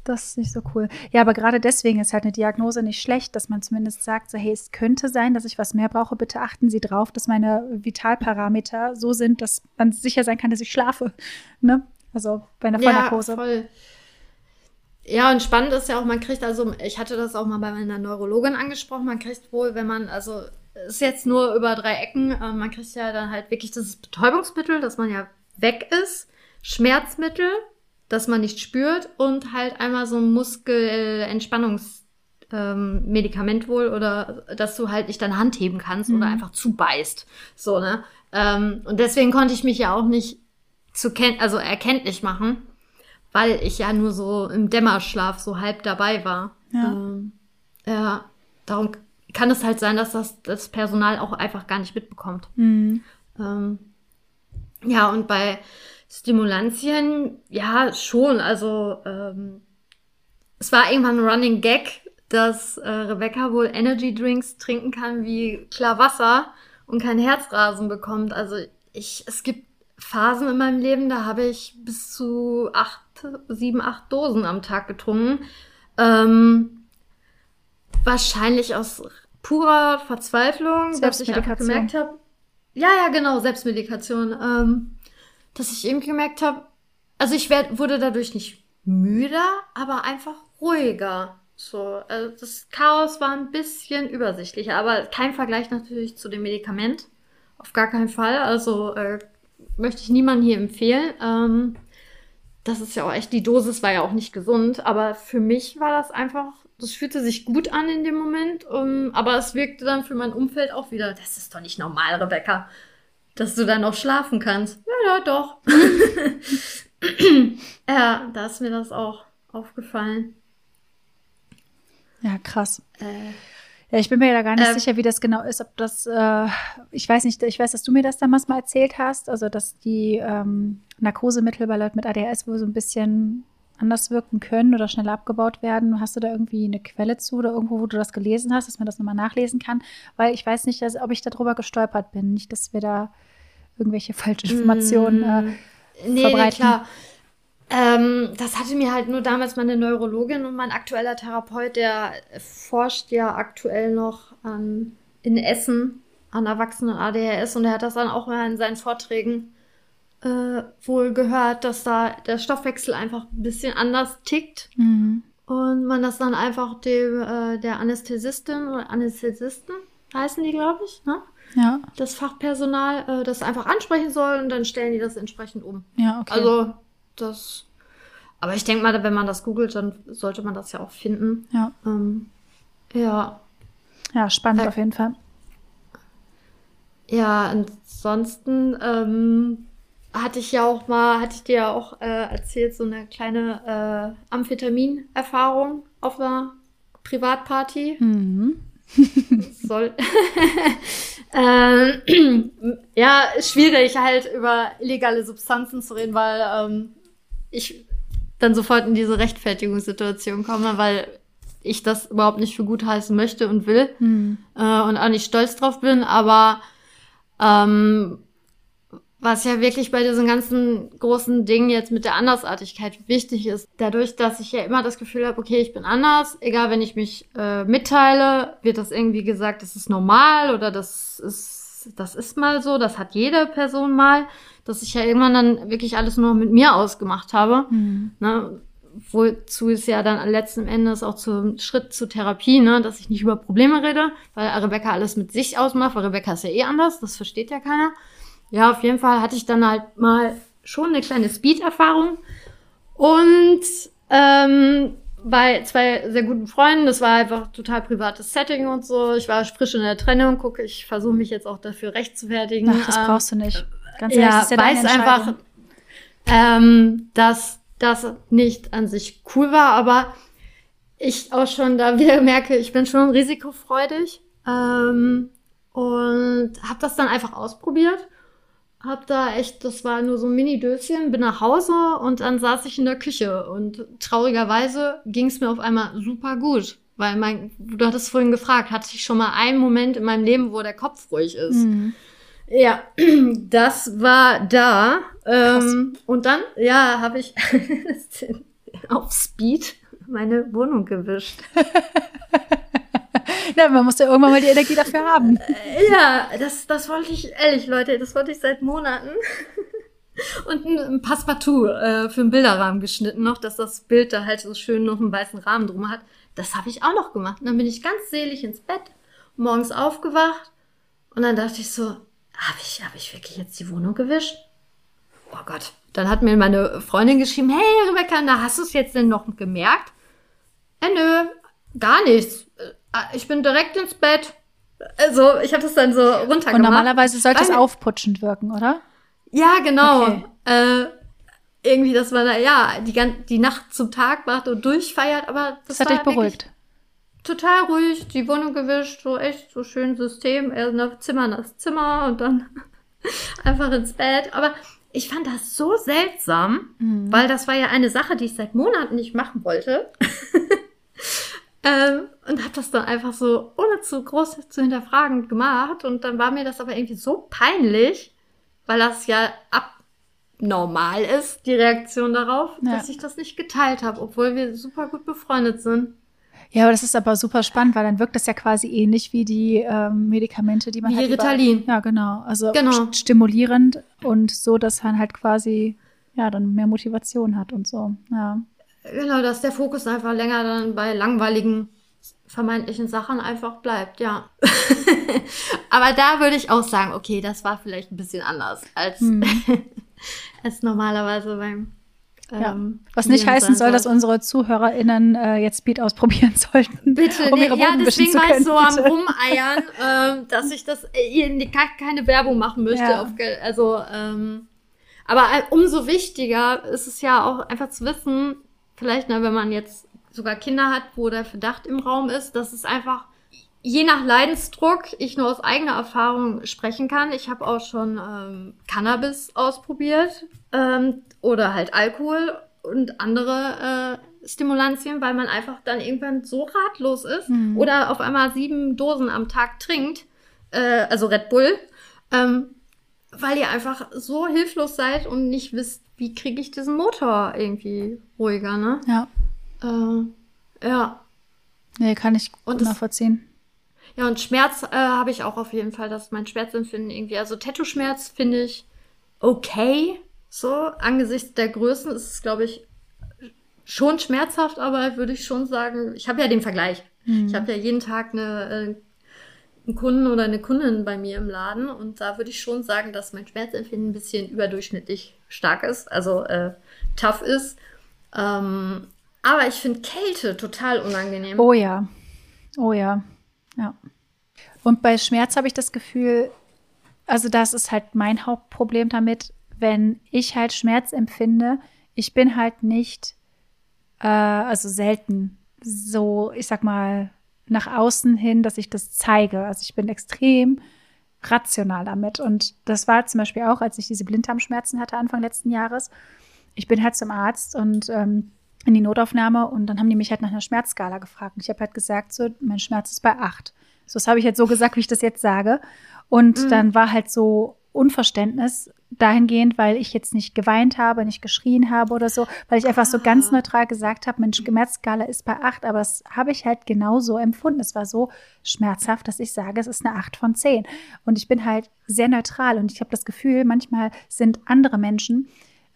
das ist nicht so cool. Ja, aber gerade deswegen ist halt eine Diagnose nicht schlecht, dass man zumindest sagt, so, hey, es könnte sein, dass ich was mehr brauche. Bitte achten Sie drauf, dass meine Vitalparameter so sind, dass man sicher sein kann, dass ich schlafe. Ne? Also bei einer Vollnarkose. Ja, voll. Ja, und spannend ist ja auch, man kriegt also, ich hatte das auch mal bei meiner Neurologin angesprochen, man kriegt wohl, wenn man, also ist jetzt nur über drei Ecken, äh, man kriegt ja dann halt wirklich das Betäubungsmittel, dass man ja weg ist, Schmerzmittel, dass man nicht spürt und halt einmal so ein Muskelentspannungsmedikament ähm, wohl oder dass du halt nicht deine Hand heben kannst mhm. oder einfach zubeißt. So, ne? Ähm, und deswegen konnte ich mich ja auch nicht zu kenn also erkenntlich machen weil ich ja nur so im Dämmerschlaf so halb dabei war. Ja. Ähm, ja, darum kann es halt sein, dass das das Personal auch einfach gar nicht mitbekommt. Mhm. Ähm, ja, und bei Stimulantien, ja, schon. Also, ähm, es war irgendwann ein Running Gag, dass äh, Rebecca wohl Energy Drinks trinken kann wie klar Wasser und kein Herzrasen bekommt. Also, ich, es gibt Phasen in meinem Leben, da habe ich bis zu acht, sieben, acht Dosen am Tag getrunken. Ähm, wahrscheinlich aus purer Verzweiflung, dass ich einfach gemerkt habe, ja, ja, genau, Selbstmedikation, ähm, dass ich eben gemerkt habe, also ich werd, wurde dadurch nicht müder, aber einfach ruhiger. So, also das Chaos war ein bisschen übersichtlicher, aber kein Vergleich natürlich zu dem Medikament. Auf gar keinen Fall. Also äh, möchte ich niemandem hier empfehlen. Ähm, das ist ja auch echt, die Dosis war ja auch nicht gesund, aber für mich war das einfach, das fühlte sich gut an in dem Moment, um, aber es wirkte dann für mein Umfeld auch wieder, das ist doch nicht normal, Rebecca, dass du dann noch schlafen kannst. Ja, ja, doch. ja, da ist mir das auch aufgefallen. Ja, krass. Äh, ja, ich bin mir da gar nicht ähm, sicher, wie das genau ist. Ob das, äh, ich weiß nicht, ich weiß, dass du mir das damals mal erzählt hast, also dass die ähm, Narkosemittel bei Leuten mit ADHS wohl so ein bisschen anders wirken können oder schneller abgebaut werden. Hast du da irgendwie eine Quelle zu oder irgendwo, wo du das gelesen hast, dass man das nochmal nachlesen kann? Weil ich weiß nicht, dass, ob ich darüber gestolpert bin. Nicht, dass wir da irgendwelche falschen Informationen. Äh, nee, verbreiten. Nee, klar. Ähm, das hatte mir halt nur damals meine Neurologin und mein aktueller Therapeut, der forscht ja aktuell noch an, in Essen an Erwachsenen ADHS und er hat das dann auch mal in seinen Vorträgen äh, wohl gehört, dass da der Stoffwechsel einfach ein bisschen anders tickt mhm. und man das dann einfach dem äh, der Anästhesistin oder Anästhesisten heißen die, glaube ich, ne? Ja. Das Fachpersonal äh, das einfach ansprechen soll und dann stellen die das entsprechend um. Ja, okay. Also das. Aber ich denke mal, wenn man das googelt, dann sollte man das ja auch finden. Ja. Ähm, ja. Ja, spannend äh, auf jeden Fall. Ja, ansonsten ähm, hatte ich ja auch mal, hatte ich dir ja auch äh, erzählt, so eine kleine äh, Amphetamin-Erfahrung auf einer Privatparty. Mhm. Soll. ähm, ja, schwierig halt über illegale Substanzen zu reden, weil ähm, ich dann sofort in diese Rechtfertigungssituation komme, weil ich das überhaupt nicht für gut heißen möchte und will mhm. äh, und auch nicht stolz drauf bin, aber ähm, was ja wirklich bei diesen ganzen großen Dingen jetzt mit der Andersartigkeit wichtig ist, dadurch, dass ich ja immer das Gefühl habe, okay, ich bin anders, egal wenn ich mich äh, mitteile, wird das irgendwie gesagt, das ist normal oder das ist, das ist mal so, das hat jede Person mal, dass ich ja irgendwann dann wirklich alles nur mit mir ausgemacht habe. Mhm. Ne? Wozu es ja dann letzten Endes auch zum Schritt zur Therapie, ne, dass ich nicht über Probleme rede, weil Rebecca alles mit sich ausmacht, weil Rebecca ist ja eh anders, das versteht ja keiner. Ja, auf jeden Fall hatte ich dann halt mal schon eine kleine Speed-Erfahrung. Und ähm, bei zwei sehr guten Freunden, das war einfach total privates Setting und so. Ich war frisch in der Trennung, gucke, ich versuche mich jetzt auch dafür rechtfertigen. Ach, das ähm, brauchst du nicht. Ganz ehrlich, ja, ja weiß einfach, ähm, dass das nicht an sich cool war, aber ich auch schon da wieder merke, ich bin schon risikofreudig ähm, und habe das dann einfach ausprobiert hab da echt, das war nur so ein Mini-Döschen, bin nach Hause und dann saß ich in der Küche und traurigerweise ging es mir auf einmal super gut. Weil mein, du hattest vorhin gefragt, hatte ich schon mal einen Moment in meinem Leben, wo der Kopf ruhig ist? Mhm. Ja, das war da. Ähm, und dann, ja, habe ich auf Speed meine Wohnung gewischt. ja, man muss ja irgendwann mal die Energie dafür haben. Äh, ja, das, das wollte ich, ehrlich, Leute, das wollte ich seit Monaten. Und ein Passepartout äh, für einen Bilderrahmen geschnitten noch, dass das Bild da halt so schön noch einen weißen Rahmen drum hat. Das habe ich auch noch gemacht. Und dann bin ich ganz selig ins Bett, morgens aufgewacht und dann dachte ich so, habe ich, hab ich wirklich jetzt die Wohnung gewischt? Oh Gott. Dann hat mir meine Freundin geschrieben, hey Rebecca, na hast du es jetzt denn noch gemerkt? Äh, nö, gar nichts. Ah, ich bin direkt ins Bett. Also, ich habe das dann so runtergemacht. Und normalerweise sollte es aufputschend wirken, oder? Ja, genau. Okay. Äh, irgendwie, dass man da, ja, die, die Nacht zum Tag macht und durchfeiert, aber das, das hat dich beruhigt. Total ruhig, die Wohnung gewischt, so echt so schön System, erst nach Zimmer nach Zimmer und dann einfach ins Bett. Aber ich fand das so seltsam, mhm. weil das war ja eine Sache, die ich seit Monaten nicht machen wollte. Ähm, und habe das dann einfach so, ohne zu groß zu hinterfragen, gemacht. Und dann war mir das aber irgendwie so peinlich, weil das ja abnormal ist, die Reaktion darauf, ja. dass ich das nicht geteilt habe, obwohl wir super gut befreundet sind. Ja, aber das ist aber super spannend, weil dann wirkt das ja quasi ähnlich wie die ähm, Medikamente, die man wie halt Ritalin. ja, genau. Also genau. stimulierend und so, dass man halt quasi ja dann mehr Motivation hat und so. Ja. Genau, dass der Fokus einfach länger dann bei langweiligen vermeintlichen Sachen einfach bleibt, ja. Aber da würde ich auch sagen, okay, das war vielleicht ein bisschen anders als, hm. als normalerweise beim. Ja. Ähm, Was nicht heißen soll, dass unsere ZuhörerInnen äh, jetzt Speed ausprobieren sollten. Bitte, um nee, ja, deswegen war ich so am Rumeiern, äh, dass ich das äh, keine Werbung machen möchte. Ja. Auf, also, ähm, aber äh, umso wichtiger ist es ja auch einfach zu wissen, vielleicht, ne, wenn man jetzt sogar Kinder hat, wo der Verdacht im Raum ist, dass es einfach je nach Leidensdruck ich nur aus eigener Erfahrung sprechen kann. Ich habe auch schon ähm, Cannabis ausprobiert ähm, oder halt Alkohol und andere äh, Stimulantien, weil man einfach dann irgendwann so ratlos ist mhm. oder auf einmal sieben Dosen am Tag trinkt, äh, also Red Bull, ähm, weil ihr einfach so hilflos seid und nicht wisst, wie kriege ich diesen Motor irgendwie ruhiger, ne? Ja. Äh, ja. Nee, kann ich gut nachvollziehen. Ja, und Schmerz äh, habe ich auch auf jeden Fall, dass mein Schmerzempfinden irgendwie, also Tattoo-Schmerz finde ich okay. So, angesichts der Größen ist es, glaube ich, schon schmerzhaft, aber würde ich schon sagen, ich habe ja den Vergleich. Ich habe ja jeden Tag eine, äh, einen Kunden oder eine Kundin bei mir im Laden und da würde ich schon sagen, dass mein Schmerzempfinden ein bisschen überdurchschnittlich stark ist, also äh, tough ist. Ähm, aber ich finde Kälte total unangenehm. Oh ja. Oh ja. Ja. Und bei Schmerz habe ich das Gefühl, also das ist halt mein Hauptproblem damit, wenn ich halt Schmerz empfinde, ich bin halt nicht, äh, also selten so, ich sag mal, nach außen hin, dass ich das zeige. Also ich bin extrem rational damit. Und das war zum Beispiel auch, als ich diese Blinddarmschmerzen hatte Anfang letzten Jahres. Ich bin halt zum Arzt und ähm, in die Notaufnahme und dann haben die mich halt nach einer Schmerzskala gefragt. Und ich habe halt gesagt, so, mein Schmerz ist bei acht. So, das habe ich jetzt so gesagt, wie ich das jetzt sage. Und Mhm. dann war halt so Unverständnis dahingehend, weil ich jetzt nicht geweint habe, nicht geschrien habe oder so, weil ich einfach so ganz Ah. neutral gesagt habe, Mensch, Schmerzskala ist bei acht, aber das habe ich halt genauso empfunden. Es war so schmerzhaft, dass ich sage, es ist eine acht von zehn. Und ich bin halt sehr neutral und ich habe das Gefühl, manchmal sind andere Menschen,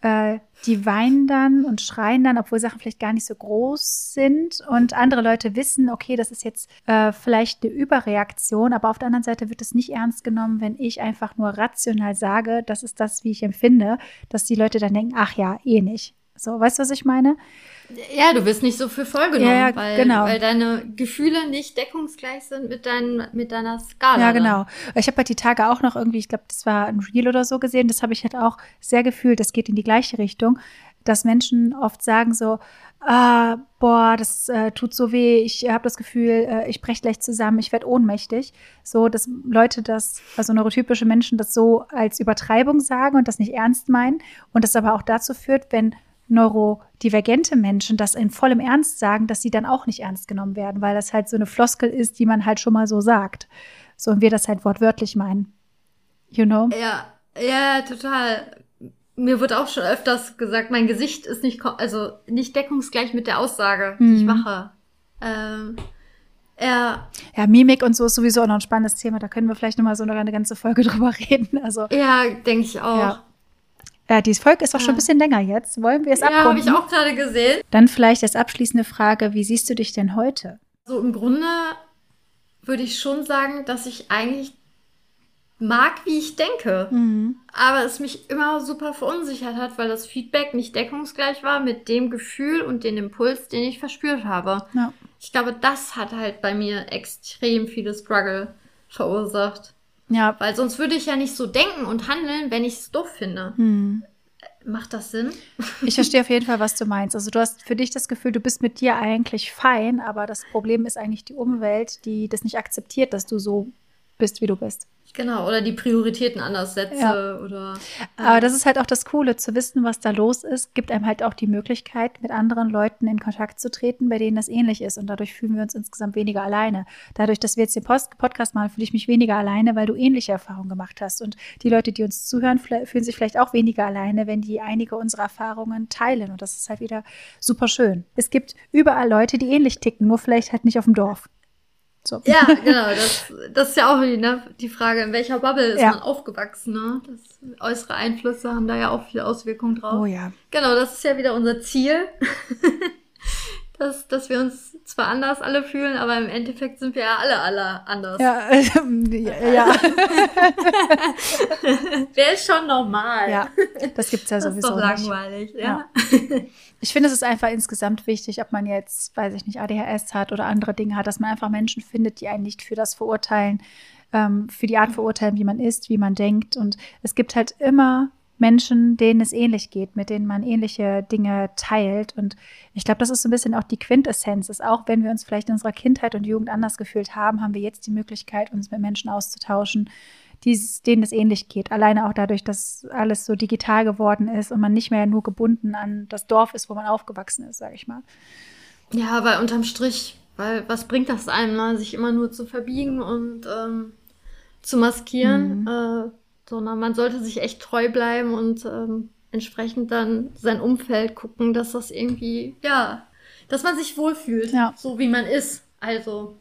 äh, die weinen dann und schreien dann, obwohl Sachen vielleicht gar nicht so groß sind. Und andere Leute wissen, okay, das ist jetzt äh, vielleicht eine Überreaktion, aber auf der anderen Seite wird es nicht ernst genommen, wenn ich einfach nur rational sage, das ist das, wie ich empfinde, dass die Leute dann denken, ach ja, eh nicht. So, weißt du, was ich meine? Ja, du wirst nicht so für voll genommen, Ja, ja, weil, genau. weil deine Gefühle nicht deckungsgleich sind mit, dein, mit deiner Skala. Ja, genau. Ich habe halt die Tage auch noch irgendwie, ich glaube, das war ein Reel oder so gesehen, das habe ich halt auch sehr gefühlt, das geht in die gleiche Richtung, dass Menschen oft sagen so, ah, boah, das äh, tut so weh, ich habe das Gefühl, äh, ich breche gleich zusammen, ich werde ohnmächtig. So, dass Leute das, also neurotypische Menschen das so als Übertreibung sagen und das nicht ernst meinen und das aber auch dazu führt, wenn neurodivergente Menschen das in vollem Ernst sagen, dass sie dann auch nicht ernst genommen werden, weil das halt so eine Floskel ist, die man halt schon mal so sagt. So und wir das halt wortwörtlich meinen. You know? Ja, ja, total. Mir wird auch schon öfters gesagt, mein Gesicht ist nicht, also nicht deckungsgleich mit der Aussage, die ich Mhm. mache. Ähm, ja, Ja, Mimik und so ist sowieso auch noch ein spannendes Thema. Da können wir vielleicht nochmal so noch eine ganze Folge drüber reden. Also, ja, denke ich auch. Ja. Ja, die Folge ist auch schon ein Ja. bisschen länger jetzt. Wollen wir es Ja, habe ich abrunden? auch gerade gesehen. Dann vielleicht als abschließende Frage, wie siehst du dich denn heute? So im Grunde würde ich schon sagen, dass ich eigentlich mag, wie ich denke. Mhm. aber es mich immer super verunsichert hat, weil das Feedback nicht deckungsgleich war mit dem Gefühl und dem Impuls, den ich verspürt habe. Ja. Ich glaube, das hat halt bei mir extrem viele Struggle verursacht. Ja. Weil sonst würde ich ja nicht so denken und handeln, wenn ich es doof finde. Hm. Macht das Sinn? Ich verstehe auf jeden Fall, was du meinst. Also du hast für dich das Gefühl, du bist mit dir eigentlich fein, aber das Problem ist eigentlich die Umwelt, die das nicht akzeptiert, dass du so bist, wie du bist. Genau, oder die Prioritäten anders setze Ja. oder. Aber das ist halt auch das Coole, zu wissen, was da los ist, gibt einem halt auch die Möglichkeit, mit anderen Leuten in Kontakt zu treten, bei denen das ähnlich ist. Und dadurch fühlen wir uns insgesamt weniger alleine. Dadurch, dass wir jetzt den Post Podcast machen, fühle ich mich weniger alleine, weil du ähnliche Erfahrungen gemacht hast. Und die Leute, die uns zuhören, fühlen sich vielleicht auch weniger alleine, wenn die einige unserer Erfahrungen teilen. Und das ist halt wieder super schön. Es gibt überall Leute, die ähnlich ticken, nur vielleicht halt nicht auf dem Dorf. So. Ja, genau. Das, das ist ja auch die, ne, die Frage, in welcher Bubble ist Ja. man aufgewachsen. Ne? Das, äußere Einflüsse haben da ja auch viel Auswirkungen drauf. Oh ja. Genau, das ist ja wieder unser Ziel. dass, dass wir uns zwar anders alle fühlen, aber im Endeffekt sind wir ja alle, alle anders. Ja, ja, Wer ist schon normal? ja, das gibt's ja Das ist sowieso doch nicht. langweilig. Ja. Ja. Ich finde, es ist einfach insgesamt wichtig, ob man jetzt, weiß ich nicht, ADHS hat oder andere Dinge hat, dass man einfach Menschen findet, die einen nicht für das verurteilen, ähm, für die Art verurteilen, wie man ist, wie man denkt. Und es gibt halt immer Menschen, denen es ähnlich geht, mit denen man ähnliche Dinge teilt. Und ich glaube, das ist so ein bisschen auch die Quintessenz. Ist auch wenn wir uns vielleicht in unserer Kindheit und Jugend anders gefühlt haben, haben wir jetzt die Möglichkeit, uns mit Menschen auszutauschen, die, es- denen es ähnlich geht. Alleine auch dadurch, dass alles so digital geworden ist und man nicht mehr nur gebunden an das Dorf ist, wo man aufgewachsen ist, sage ich mal. ja, weil unterm Strich, weil was bringt das einem, ne? sich immer nur zu verbiegen und ähm, zu maskieren? Mhm. Äh, sondern man sollte sich echt treu bleiben und ähm, entsprechend dann sein Umfeld gucken, dass das irgendwie, ja, dass man sich wohlfühlt, Ja. so wie man ist. Also,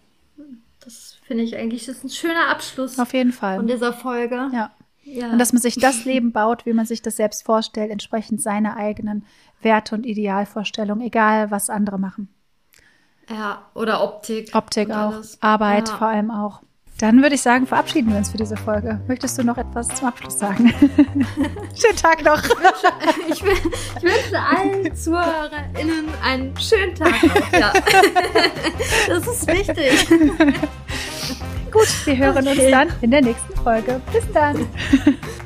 das finde ich eigentlich das ist ein schöner Abschluss Auf jeden Fall. von dieser Folge. Ja. Ja. Und dass man sich das Leben baut, wie man sich das selbst vorstellt, entsprechend seine eigenen Werte und Idealvorstellungen, egal was andere machen. ja, oder Optik. Optik auch, alles. Arbeit Ja. vor allem auch. Dann würde ich sagen, verabschieden wir uns für diese Folge. Möchtest du noch etwas zum Abschluss sagen? Schönen Tag noch. Ich, will- ich wünsche allen ZuhörerInnen einen schönen Tag. Noch. Ja. Das ist wichtig. Gut, wir hören uns Okay. dann in der nächsten Folge. Bis dann.